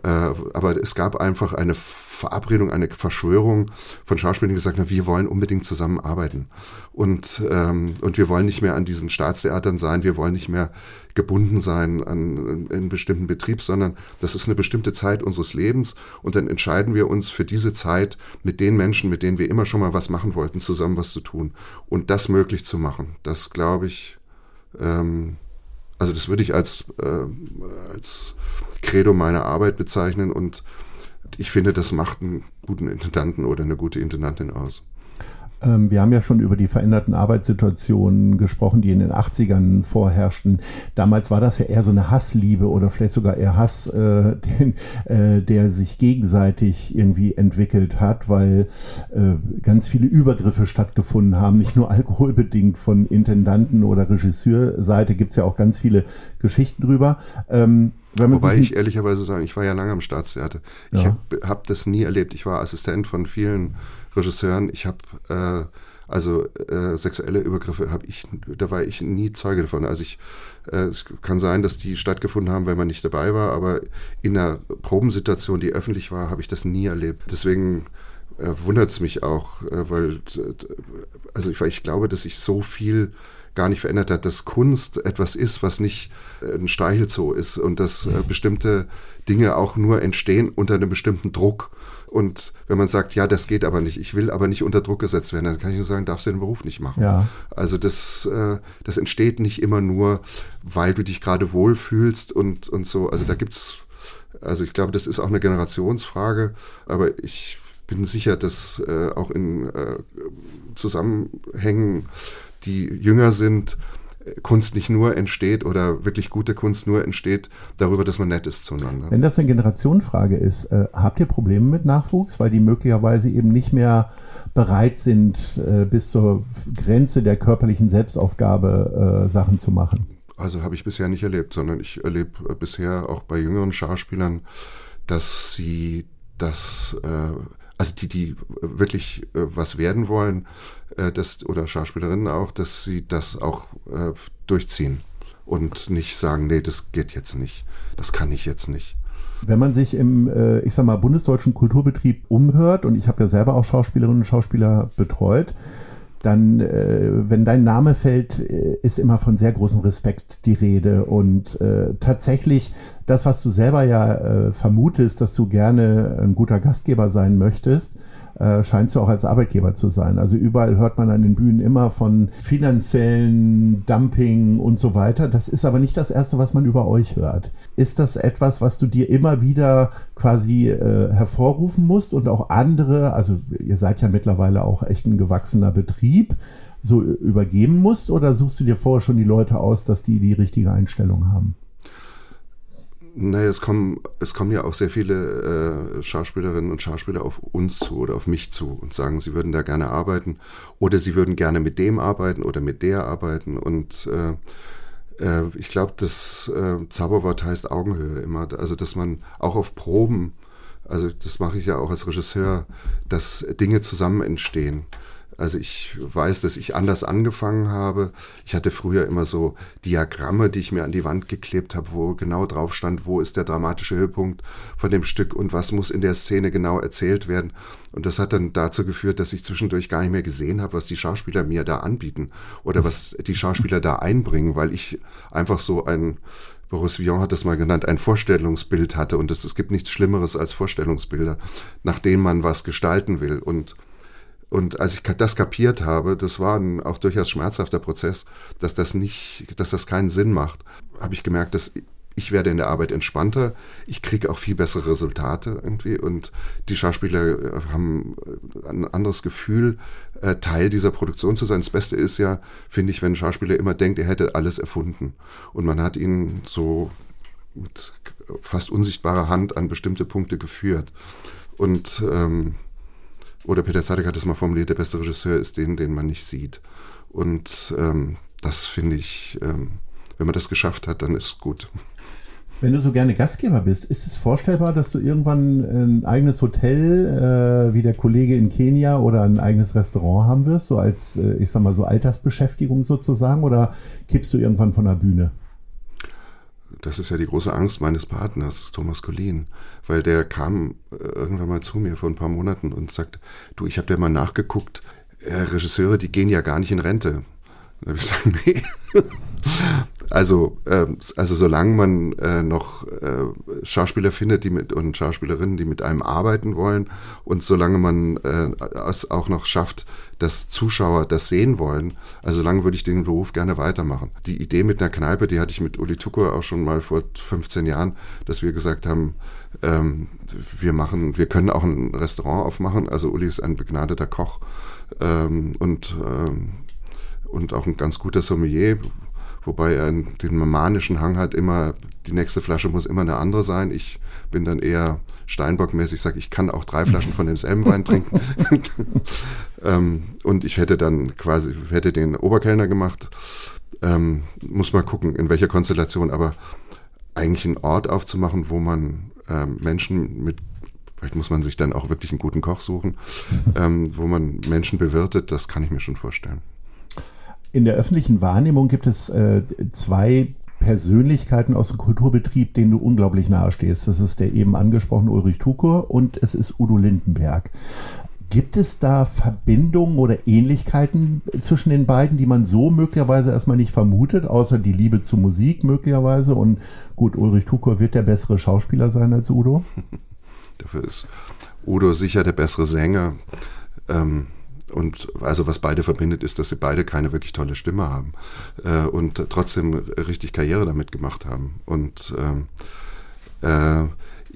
Äh, aber es gab einfach eine Verabredung, eine Verschwörung von Schauspielern, die gesagt haben, wir wollen unbedingt zusammenarbeiten. Und, ähm, und wir wollen nicht mehr an diesen Staatstheatern sein, wir wollen nicht mehr gebunden sein an, an einen bestimmten Betrieb, sondern das ist eine bestimmte Zeit unseres Lebens und dann entscheiden wir uns für diese Zeit mit den Menschen, mit denen wir immer schon mal was machen wollten, zusammen was zu tun und das möglich zu machen. Das glaube ich, ähm, also das würde ich als, äh, als Credo meiner Arbeit bezeichnen und ich finde, das macht einen guten Intendanten oder eine gute Intendantin aus. Ähm, wir haben ja schon über die veränderten Arbeitssituationen gesprochen, die in den 80ern vorherrschten. Damals war das ja eher so eine Hassliebe oder vielleicht sogar eher Hass, äh, den, äh, der sich gegenseitig irgendwie entwickelt hat, weil äh, ganz viele Übergriffe stattgefunden haben, nicht nur alkoholbedingt von Intendanten oder Regisseurseite, gibt es ja auch ganz viele Geschichten drüber. Ähm, Wobei ich ehrlicherweise sagen, ich war ja lange am Staatstheater. Ja. Ich habe hab das nie erlebt. Ich war Assistent von vielen Regisseuren. Ich habe äh, also äh, sexuelle Übergriffe habe ich, da war ich nie Zeuge davon. Also ich, äh, es kann sein, dass die stattgefunden haben, wenn man nicht dabei war, aber in einer Probensituation, die öffentlich war, habe ich das nie erlebt. Deswegen äh, wundert es mich auch, äh, weil also ich, weil ich glaube, dass sich so viel gar nicht verändert hat, dass Kunst etwas ist, was nicht äh, ein Streichelzoo ist und dass äh, bestimmte Dinge auch nur entstehen unter einem bestimmten Druck und wenn man sagt, ja, das geht aber nicht, ich will aber nicht unter Druck gesetzt werden, dann kann ich nur sagen, darfst du den Beruf nicht machen. Ja. Also das, äh, das entsteht nicht immer nur, weil du dich gerade wohlfühlst und, und so. Also da gibt's, also ich glaube, das ist auch eine Generationsfrage, aber ich bin sicher, dass äh, auch in äh, Zusammenhängen, die jünger sind, Kunst nicht nur entsteht oder wirklich gute Kunst nur entsteht darüber, dass man nett ist zueinander. Wenn das eine Generationenfrage ist, äh, habt ihr Probleme mit Nachwuchs, weil die möglicherweise eben nicht mehr bereit sind, äh, bis zur Grenze der körperlichen Selbstaufgabe äh, Sachen zu machen? Also habe ich bisher nicht erlebt, sondern ich erlebe äh, bisher auch bei jüngeren Schauspielern, dass sie das, äh, also die, die wirklich äh, was werden wollen, äh, das, oder Schauspielerinnen auch, dass sie das auch äh, durchziehen und nicht sagen, nee, das geht jetzt nicht, das kann ich jetzt nicht. Wenn man sich im, äh, ich sag mal, bundesdeutschen Kulturbetrieb umhört, und ich habe ja selber auch Schauspielerinnen und Schauspieler betreut, dann, äh, wenn dein Name fällt, äh, ist immer von sehr großem Respekt die Rede. Und äh, tatsächlich, das, was du selber ja äh, vermutest, dass du gerne ein guter Gastgeber sein möchtest, äh, scheinst du auch als Arbeitgeber zu sein. Also überall hört man an den Bühnen immer von finanziellen Dumping und so weiter. Das ist aber nicht das Erste, was man über euch hört. Ist das etwas, was du dir immer wieder quasi äh, hervorrufen musst und auch andere, also ihr seid ja mittlerweile auch echt ein gewachsener Betrieb, so übergeben musst oder suchst du dir vorher schon die Leute aus, dass die die richtige Einstellung haben? Naja, es kommen, es kommen ja auch sehr viele äh, Schauspielerinnen und Schauspieler auf uns zu oder auf mich zu und sagen, sie würden da gerne arbeiten oder sie würden gerne mit dem arbeiten oder mit der arbeiten. Und äh, äh, ich glaube, das äh, Zauberwort heißt Augenhöhe immer. Also, dass man auch auf Proben, also das mache ich ja auch als Regisseur, dass Dinge zusammen entstehen. Also ich weiß, dass ich anders angefangen habe. Ich hatte früher immer so Diagramme, die ich mir an die Wand geklebt habe, wo genau drauf stand, wo ist der dramatische Höhepunkt von dem Stück und was muss in der Szene genau erzählt werden. Und das hat dann dazu geführt, dass ich zwischendurch gar nicht mehr gesehen habe, was die Schauspieler mir da anbieten oder was die Schauspieler da einbringen, weil ich einfach so ein Boris Vian hat das mal genannt, ein Vorstellungsbild hatte. Und es, es gibt nichts Schlimmeres als Vorstellungsbilder, nach denen man was gestalten will. Und, und als ich das kapiert habe, das war ein auch durchaus schmerzhafter Prozess, dass das nicht, dass das keinen Sinn macht, habe ich gemerkt, dass ich werde in der Arbeit entspannter, ich kriege auch viel bessere Resultate irgendwie und die Schauspieler äh, haben äh, ein anderes Gefühl, äh, Teil dieser Produktion zu sein. Das Beste ist ja, finde ich, wenn ein Schauspieler immer denkt, er hätte alles erfunden und man hat ihn so mit fast unsichtbarer Hand an bestimmte Punkte geführt. Und ähm, oder Peter Zadek hat es mal formuliert, der beste Regisseur ist den, den man nicht sieht. Und ähm, das finde ich, ähm, wenn man das geschafft hat, dann ist gut. Wenn du so gerne Gastgeber bist, ist es vorstellbar, dass du irgendwann ein eigenes Hotel äh, wie der Kollege in Kenia oder ein eigenes Restaurant haben wirst, so als, äh, ich sag mal, so Altersbeschäftigung sozusagen, oder kippst du irgendwann von der Bühne? Das ist ja die große Angst meines Partners, Thomas Collin, weil der kam äh, irgendwann mal zu mir vor ein paar Monaten und sagt, du, ich habe dir mal nachgeguckt, äh, Regisseure, die gehen ja gar nicht in Rente. Da habe ich gesagt, nee. Also, äh, also solange man äh, noch äh, Schauspieler findet, die mit und Schauspielerinnen, die mit einem arbeiten wollen, und solange man äh, es auch noch schafft, dass Zuschauer das sehen wollen, also solange würde ich den Beruf gerne weitermachen. Die Idee mit einer Kneipe, die hatte ich mit Uli Tucker auch schon mal vor 15 Jahren, dass wir gesagt haben, ähm, wir machen, wir können auch ein Restaurant aufmachen. Also Uli ist ein begnadeter Koch ähm, und ähm, und auch ein ganz guter Sommelier, wobei er den manischen Hang hat, immer, die nächste Flasche muss immer eine andere sein. Ich bin dann eher Steinbock-mäßig, sage, ich kann auch drei Flaschen von demselben Wein trinken. ähm, und ich hätte dann quasi, hätte den Oberkellner gemacht. Ähm, muss mal gucken, in welcher Konstellation, aber eigentlich einen Ort aufzumachen, wo man ähm, Menschen mit Vielleicht muss man sich dann auch wirklich einen guten Koch suchen, ähm, wo man Menschen bewirtet, das kann ich mir schon vorstellen. In der öffentlichen Wahrnehmung gibt es äh, zwei Persönlichkeiten aus dem Kulturbetrieb, denen du unglaublich nahe stehst. Das ist der eben angesprochene Ulrich Tukur und es ist Udo Lindenberg. Gibt es da Verbindungen oder Ähnlichkeiten zwischen den beiden, die man so möglicherweise erstmal nicht vermutet, außer die Liebe zur Musik möglicherweise? Und gut, Ulrich Tukur wird der bessere Schauspieler sein als Udo? Dafür ist Udo sicher der bessere Sänger. Ähm, und also was beide verbindet, ist, dass sie beide keine wirklich tolle Stimme haben äh, und trotzdem richtig Karriere damit gemacht haben. Und ähm, äh,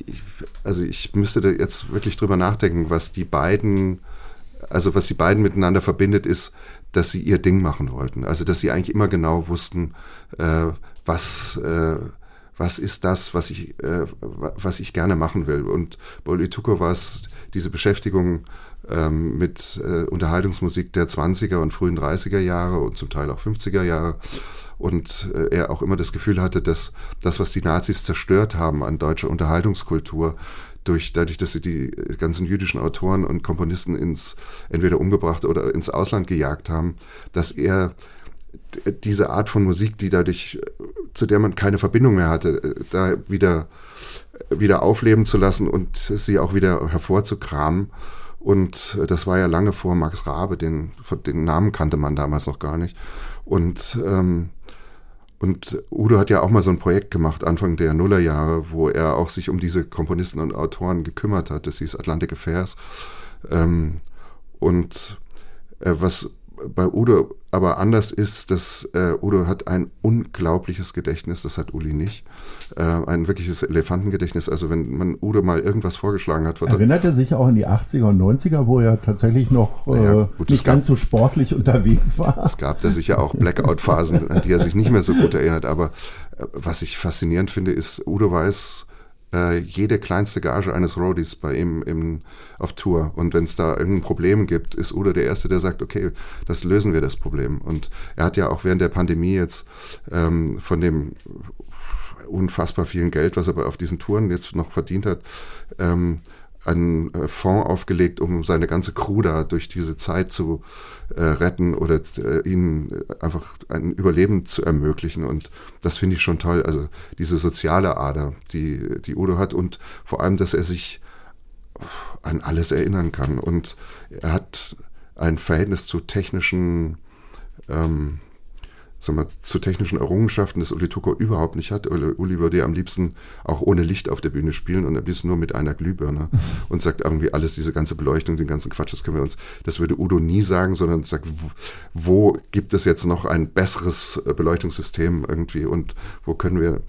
ich, also ich müsste da jetzt wirklich drüber nachdenken, was die beiden, also was die beiden miteinander verbindet, ist, dass sie ihr Ding machen wollten. Also dass sie eigentlich immer genau wussten, äh, was äh, was ist das, was ich, äh, was ich gerne machen will. Und bei Tuko war es diese Beschäftigung ähm, mit äh, Unterhaltungsmusik der 20er und frühen 30er Jahre und zum Teil auch 50er Jahre. Und äh, er auch immer das Gefühl hatte, dass das, was die Nazis zerstört haben an deutscher Unterhaltungskultur, durch, dadurch, dass sie die ganzen jüdischen Autoren und Komponisten ins, entweder umgebracht oder ins Ausland gejagt haben, dass er diese Art von Musik, die dadurch, zu der man keine Verbindung mehr hatte, äh, da wieder, wieder aufleben zu lassen und sie auch wieder hervorzukramen und äh, das war ja lange vor Max Rabe, den, den Namen kannte man damals noch gar nicht. Und, ähm, und Udo hat ja auch mal so ein Projekt gemacht, Anfang der Nullerjahre, wo er auch sich um diese Komponisten und Autoren gekümmert hat. Das hieß Atlantic Affairs. Ähm, und äh, was bei Udo aber anders ist, dass äh, Udo hat ein unglaubliches Gedächtnis, das hat Uli nicht. Äh, ein wirkliches Elefantengedächtnis. Also wenn man Udo mal irgendwas vorgeschlagen hat. Erinnert er sich auch an die 80er und 90er, wo er tatsächlich noch äh, gut, nicht ganz so sportlich unterwegs war? Es gab da sicher auch Blackout-Phasen, an die er sich nicht mehr so gut erinnert. Aber äh, was ich faszinierend finde, ist, Udo weiß, äh, jede kleinste Gage eines Roadies bei ihm im, auf Tour. Und wenn es da irgendein Problem gibt, ist Udo der Erste, der sagt, okay, das lösen wir das Problem. Und er hat ja auch während der Pandemie jetzt ähm, von dem unfassbar vielen Geld, was er auf diesen Touren jetzt noch verdient hat, ähm, einen äh, Fonds aufgelegt, um seine ganze Crew da durch diese Zeit zu äh, retten oder äh, ihnen einfach ein Überleben zu ermöglichen. Und das finde ich schon toll. Also diese soziale Ader, die, die Udo hat und vor allem, dass er sich an alles erinnern kann. Und er hat ein Verhältnis zu technischen ähm, sagen wir, zu technischen Errungenschaften das Uli Tucker überhaupt nicht hat. Uli würde ja am liebsten auch ohne Licht auf der Bühne spielen und am liebsten nur mit einer Glühbirne und sagt irgendwie alles, diese ganze Beleuchtung, den ganzen Quatsch, das können wir uns, das würde Udo nie sagen, sondern sagt, wo, wo gibt es jetzt noch ein besseres äh, Beleuchtungssystem irgendwie und wo können wir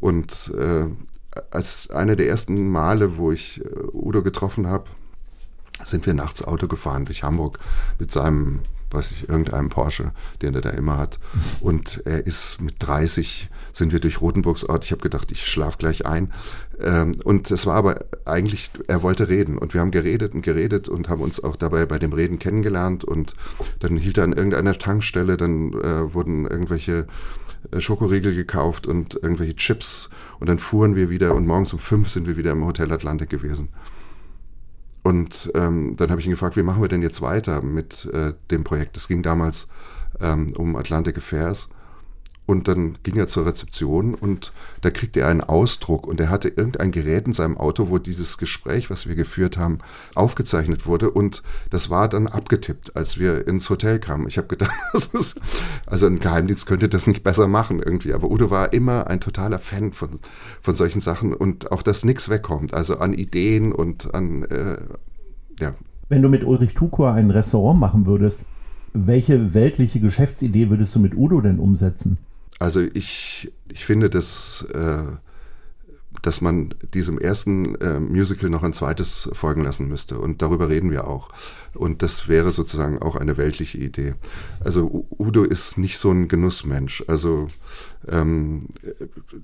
und äh, als eine der ersten Male, wo ich äh, Udo getroffen habe, sind wir nachts Auto gefahren durch Hamburg mit seinem weiß ich, irgendeinem Porsche, den er da immer hat. Und er ist mit 30, sind wir durch Rotenburgs Ort. Ich habe gedacht, ich schlaf gleich ein. Ähm, und es war aber eigentlich, er wollte reden. Und wir haben geredet und geredet und haben uns auch dabei bei dem Reden kennengelernt. Und dann hielt er an irgendeiner Tankstelle, dann äh, wurden irgendwelche äh, Schokoriegel gekauft und irgendwelche Chips. Und dann fuhren wir wieder und morgens um fünf sind wir wieder im Hotel Atlantik gewesen. Und ähm, dann habe ich ihn gefragt, wie machen wir denn jetzt weiter mit äh, dem Projekt? Es ging damals ähm, um Atlantic Affairs. Und dann ging er zur Rezeption und da kriegte er einen Ausdruck und er hatte irgendein Gerät in seinem Auto, wo dieses Gespräch, was wir geführt haben, aufgezeichnet wurde und das war dann abgetippt, als wir ins Hotel kamen. Ich habe gedacht, ist, also ein Geheimdienst könnte das nicht besser machen irgendwie, aber Udo war immer ein totaler Fan von, von solchen Sachen und auch, dass nichts wegkommt, also an Ideen und an, äh, ja. Wenn du mit Ulrich Tukor ein Restaurant machen würdest, welche weltliche Geschäftsidee würdest du mit Udo denn umsetzen? Also ich, ich finde, dass, äh, dass man diesem ersten äh, Musical noch ein zweites folgen lassen müsste. Und darüber reden wir auch. Und das wäre sozusagen auch eine weltliche Idee. Also Udo ist nicht so ein Genussmensch. Also ähm,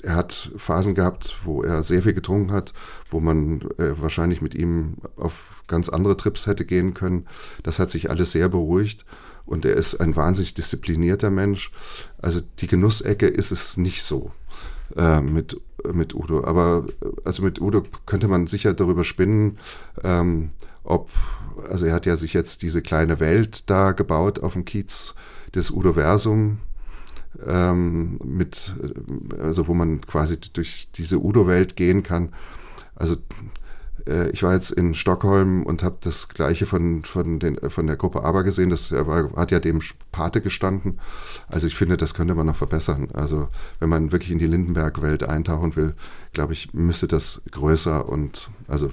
er hat Phasen gehabt, wo er sehr viel getrunken hat, wo man äh, wahrscheinlich mit ihm auf ganz andere Trips hätte gehen können. Das hat sich alles sehr beruhigt und er ist ein wahnsinnig disziplinierter Mensch. Also die Genussecke ist es nicht so äh, mit, mit Udo. Aber also mit Udo könnte man sicher darüber spinnen, ähm, ob, also er hat ja sich jetzt diese kleine Welt da gebaut auf dem Kiez, das Udo-Versum, ähm, mit, also wo man quasi durch diese Udo-Welt gehen kann. Also äh, ich war jetzt in Stockholm und habe das gleiche von, von, den, von der Gruppe Aber gesehen. Das war, hat ja dem Pate gestanden. Also ich finde, das könnte man noch verbessern. Also wenn man wirklich in die Lindenberg-Welt eintauchen will, glaube ich, müsste das größer und also.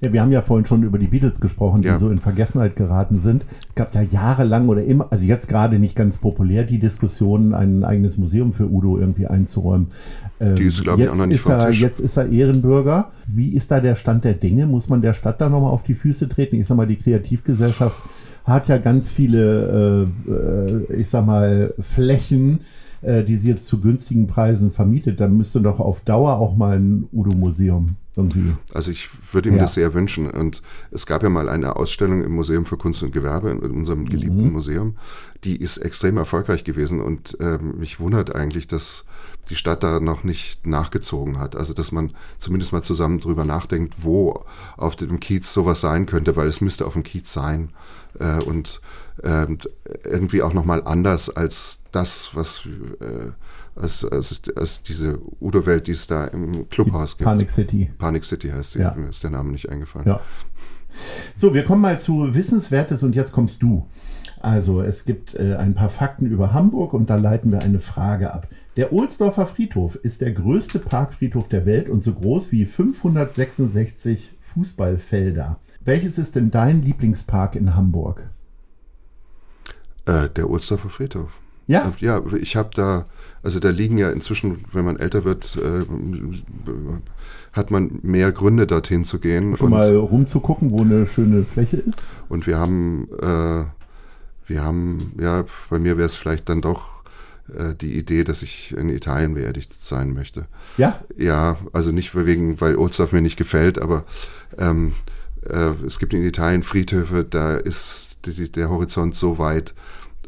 Ja, wir haben ja vorhin schon über die Beatles gesprochen, die ja. so in Vergessenheit geraten sind. Es gab ja jahrelang oder immer, also jetzt gerade nicht ganz populär, die Diskussion, ein eigenes Museum für Udo irgendwie einzuräumen. Ähm, die ist, glaube ich, auch noch nicht er, Jetzt ist er Ehrenbürger. Wie ist da der Stand der Dinge? Muss man der Stadt da nochmal auf die Füße treten? Ich sag mal, die Kreativgesellschaft hat ja ganz viele, äh, äh ich sag mal, Flächen, äh, die sie jetzt zu günstigen Preisen vermietet, dann müsste doch auf Dauer auch mal ein Udo-Museum irgendwie. Also ich würde ihm ja. das sehr wünschen. Und es gab ja mal eine Ausstellung im Museum für Kunst und Gewerbe, in unserem geliebten mhm. Museum, die ist extrem erfolgreich gewesen. Und ähm, mich wundert eigentlich, dass die Stadt da noch nicht nachgezogen hat. Also dass man zumindest mal zusammen drüber nachdenkt, wo auf dem Kiez sowas sein könnte, weil es müsste auf dem Kiez sein. Äh, und irgendwie auch nochmal anders als das, was äh, als, als, als diese Udo-Welt, die es da im Clubhaus gibt. Panic City. Panic City heißt sie, ja. mir ist der Name nicht eingefallen. Ja. So, wir kommen mal zu Wissenswertes und jetzt kommst du. Also, es gibt äh, ein paar Fakten über Hamburg und da leiten wir eine Frage ab. Der Ohlsdorfer Friedhof ist der größte Parkfriedhof der Welt und so groß wie 566 Fußballfelder. Welches ist denn dein Lieblingspark in Hamburg? Äh, der Ohlsdorfer Friedhof. Ja. Ja, ich habe da, also da liegen ja inzwischen, wenn man älter wird, äh, hat man mehr Gründe dorthin zu gehen. Schon und, mal rumzugucken, wo eine schöne Fläche ist. Und wir haben, äh, wir haben, ja, bei mir wäre es vielleicht dann doch äh, die Idee, dass ich in Italien beerdigt sein möchte. Ja? Ja, also nicht wegen, weil Ohlsdorf mir nicht gefällt, aber ähm, äh, es gibt in Italien Friedhöfe, da ist die, der Horizont so weit,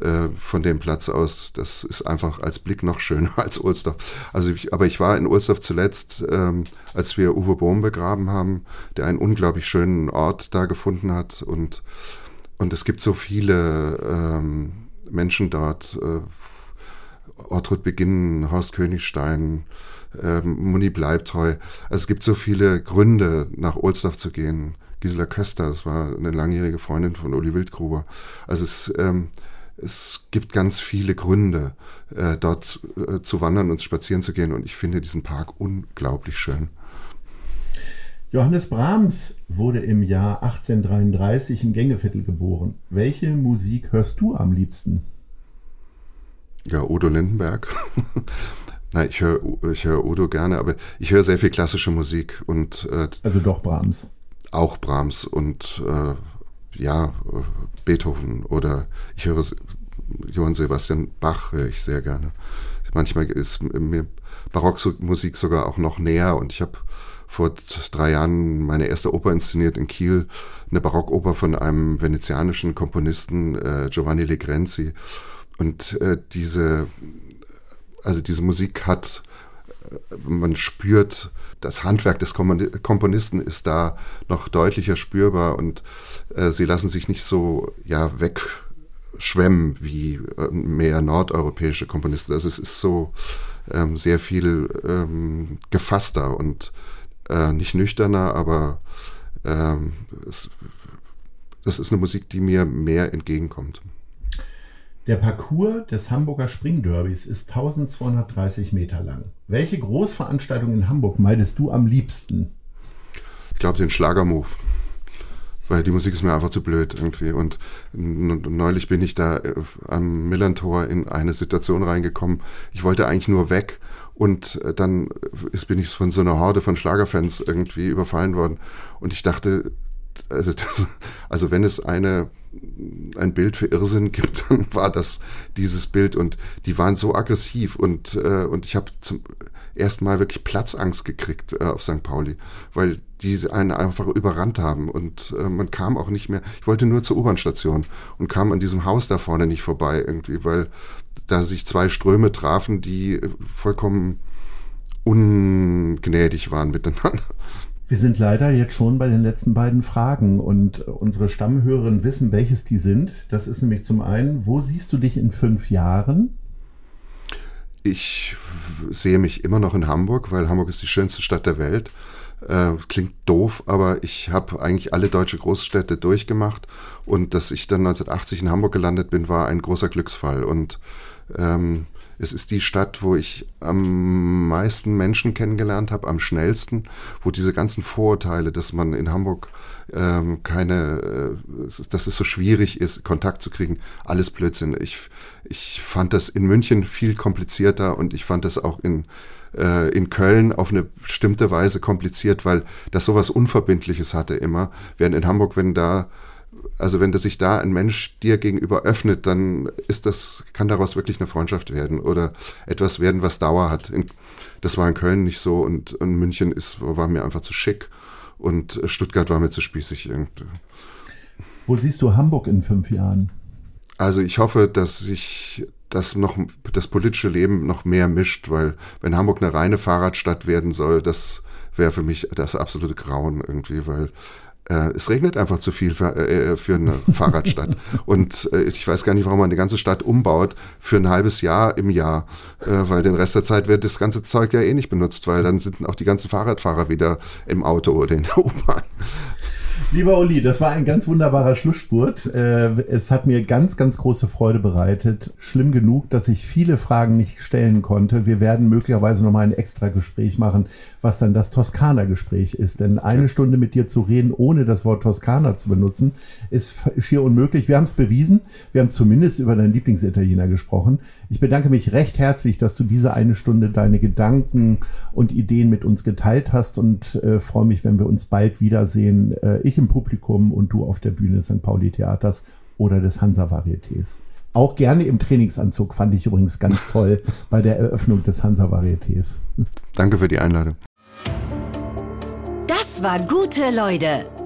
äh, von dem Platz aus. Das ist einfach als Blick noch schöner als Ohlsdorf. Also ich, aber ich war in Ohlsdorf zuletzt, ähm, als wir Uwe Bohm begraben haben, der einen unglaublich schönen Ort da gefunden hat und und es gibt so viele ähm, Menschen dort, äh, Ortrud Beginn, Horst Königstein, ähm, Muni Bleibtreu. Also es gibt so viele Gründe, nach Ohlsdorf zu gehen. Gisela Köster, das war eine langjährige Freundin von Uli Wildgruber. Also es, ähm, es gibt ganz viele Gründe, äh, dort äh, zu wandern und spazieren zu gehen. Und ich finde diesen Park unglaublich schön. Johannes Brahms wurde im Jahr 1833 im Gängeviertel geboren. Welche Musik hörst du am liebsten? Ja, Udo Lindenberg. Nein, ich höre ich hör Udo gerne, aber ich höre sehr viel klassische Musik und äh, also doch Brahms. Auch Brahms und äh, ja Beethoven oder ich höre Johann Sebastian Bach höre ich sehr gerne. Manchmal ist mir Barockmusik sogar auch noch näher und ich habe vor drei Jahren meine erste Oper inszeniert in Kiel, eine Barockoper von einem venezianischen Komponisten äh, Giovanni Legrenzi. Und äh, diese, also diese Musik hat, äh, man spürt, das Handwerk des Komponisten ist da noch deutlicher spürbar und äh, sie lassen sich nicht so ja wegschwemmen wie äh, mehr nordeuropäische Komponisten. Also es ist so ähm, sehr viel ähm, gefasster und äh, nicht nüchterner, aber ähm, es, das ist eine Musik, die mir mehr entgegenkommt. Der Parcours des Hamburger Springderbys ist 1230 Meter lang. Welche Großveranstaltung in Hamburg meidest du am liebsten? Ich glaube den Schlagermove. Weil die Musik ist mir einfach zu blöd irgendwie. Und neulich bin ich da äh, am Millantor in eine Situation reingekommen. Ich wollte eigentlich nur weg und äh, dann ist, bin ich von so einer Horde von Schlagerfans irgendwie überfallen worden. Und ich dachte, also, das, also wenn es eine ein Bild für Irrsinn gibt, dann war das dieses Bild und die waren so aggressiv und äh, und ich habe zum ersten Mal wirklich Platzangst gekriegt äh, auf St. Pauli, weil die einen einfach überrannt haben und äh, man kam auch nicht mehr. Ich wollte nur zur U-Bahn-Station und kam an diesem Haus da vorne nicht vorbei irgendwie, weil da sich zwei Ströme trafen, die vollkommen ungnädig waren miteinander. Wir sind leider jetzt schon bei den letzten beiden Fragen und unsere Stammhörerinnen wissen, welches die sind. Das ist nämlich zum einen, wo siehst du dich in fünf Jahren? Ich sehe mich immer noch in Hamburg, weil Hamburg ist die schönste Stadt der Welt. Äh, klingt doof, aber ich habe eigentlich alle deutsche Großstädte durchgemacht und dass ich dann 1980 in Hamburg gelandet bin, war ein großer Glücksfall und ähm, es ist die Stadt, wo ich am meisten Menschen kennengelernt habe, am schnellsten, wo diese ganzen Vorurteile, dass man in Hamburg ähm, keine, äh, dass es so schwierig ist, Kontakt zu kriegen, alles Blödsinn. Ich, ich fand das in München viel komplizierter und ich fand das auch in äh, in Köln auf eine bestimmte Weise kompliziert, weil das sowas Unverbindliches hatte immer. Während in Hamburg, wenn da also wenn sich da ein Mensch dir gegenüber öffnet, dann ist das, kann daraus wirklich eine Freundschaft werden oder etwas werden, was Dauer hat. In, das war in Köln nicht so und in München ist, war mir einfach zu schick und Stuttgart war mir zu spießig irgendwie. Wo siehst du Hamburg in fünf Jahren? Also ich hoffe, dass sich das noch das politische Leben noch mehr mischt, weil wenn Hamburg eine reine Fahrradstadt werden soll, das wäre für mich das absolute Grauen irgendwie, weil es regnet einfach zu viel für, äh, für eine Fahrradstadt. Und äh, ich weiß gar nicht, warum man die ganze Stadt umbaut für ein halbes Jahr im Jahr, äh, weil den Rest der Zeit wird das ganze Zeug ja eh nicht benutzt, weil dann sind auch die ganzen Fahrradfahrer wieder im Auto oder in der U-Bahn. Lieber Uli, das war ein ganz wunderbarer Schlussspurt. Äh, es hat mir ganz, ganz große Freude bereitet. Schlimm genug, dass ich viele Fragen nicht stellen konnte. Wir werden möglicherweise nochmal ein extra Gespräch machen, was dann das Toskana-Gespräch ist. Denn eine Stunde mit dir zu reden, ohne das Wort Toskana zu benutzen, ist schier unmöglich. Wir haben es bewiesen. Wir haben zumindest über deinen Lieblingsitaliener gesprochen. Ich bedanke mich recht herzlich, dass du diese eine Stunde deine Gedanken und Ideen mit uns geteilt hast und äh, freue mich, wenn wir uns bald wiedersehen. Äh, ich im Publikum und du auf der Bühne des St. Pauli Theaters oder des Hansa Varietés. Auch gerne im Trainingsanzug fand ich übrigens ganz toll bei der Eröffnung des Hansa Varietés. Danke für die Einladung. Das war gute Leute.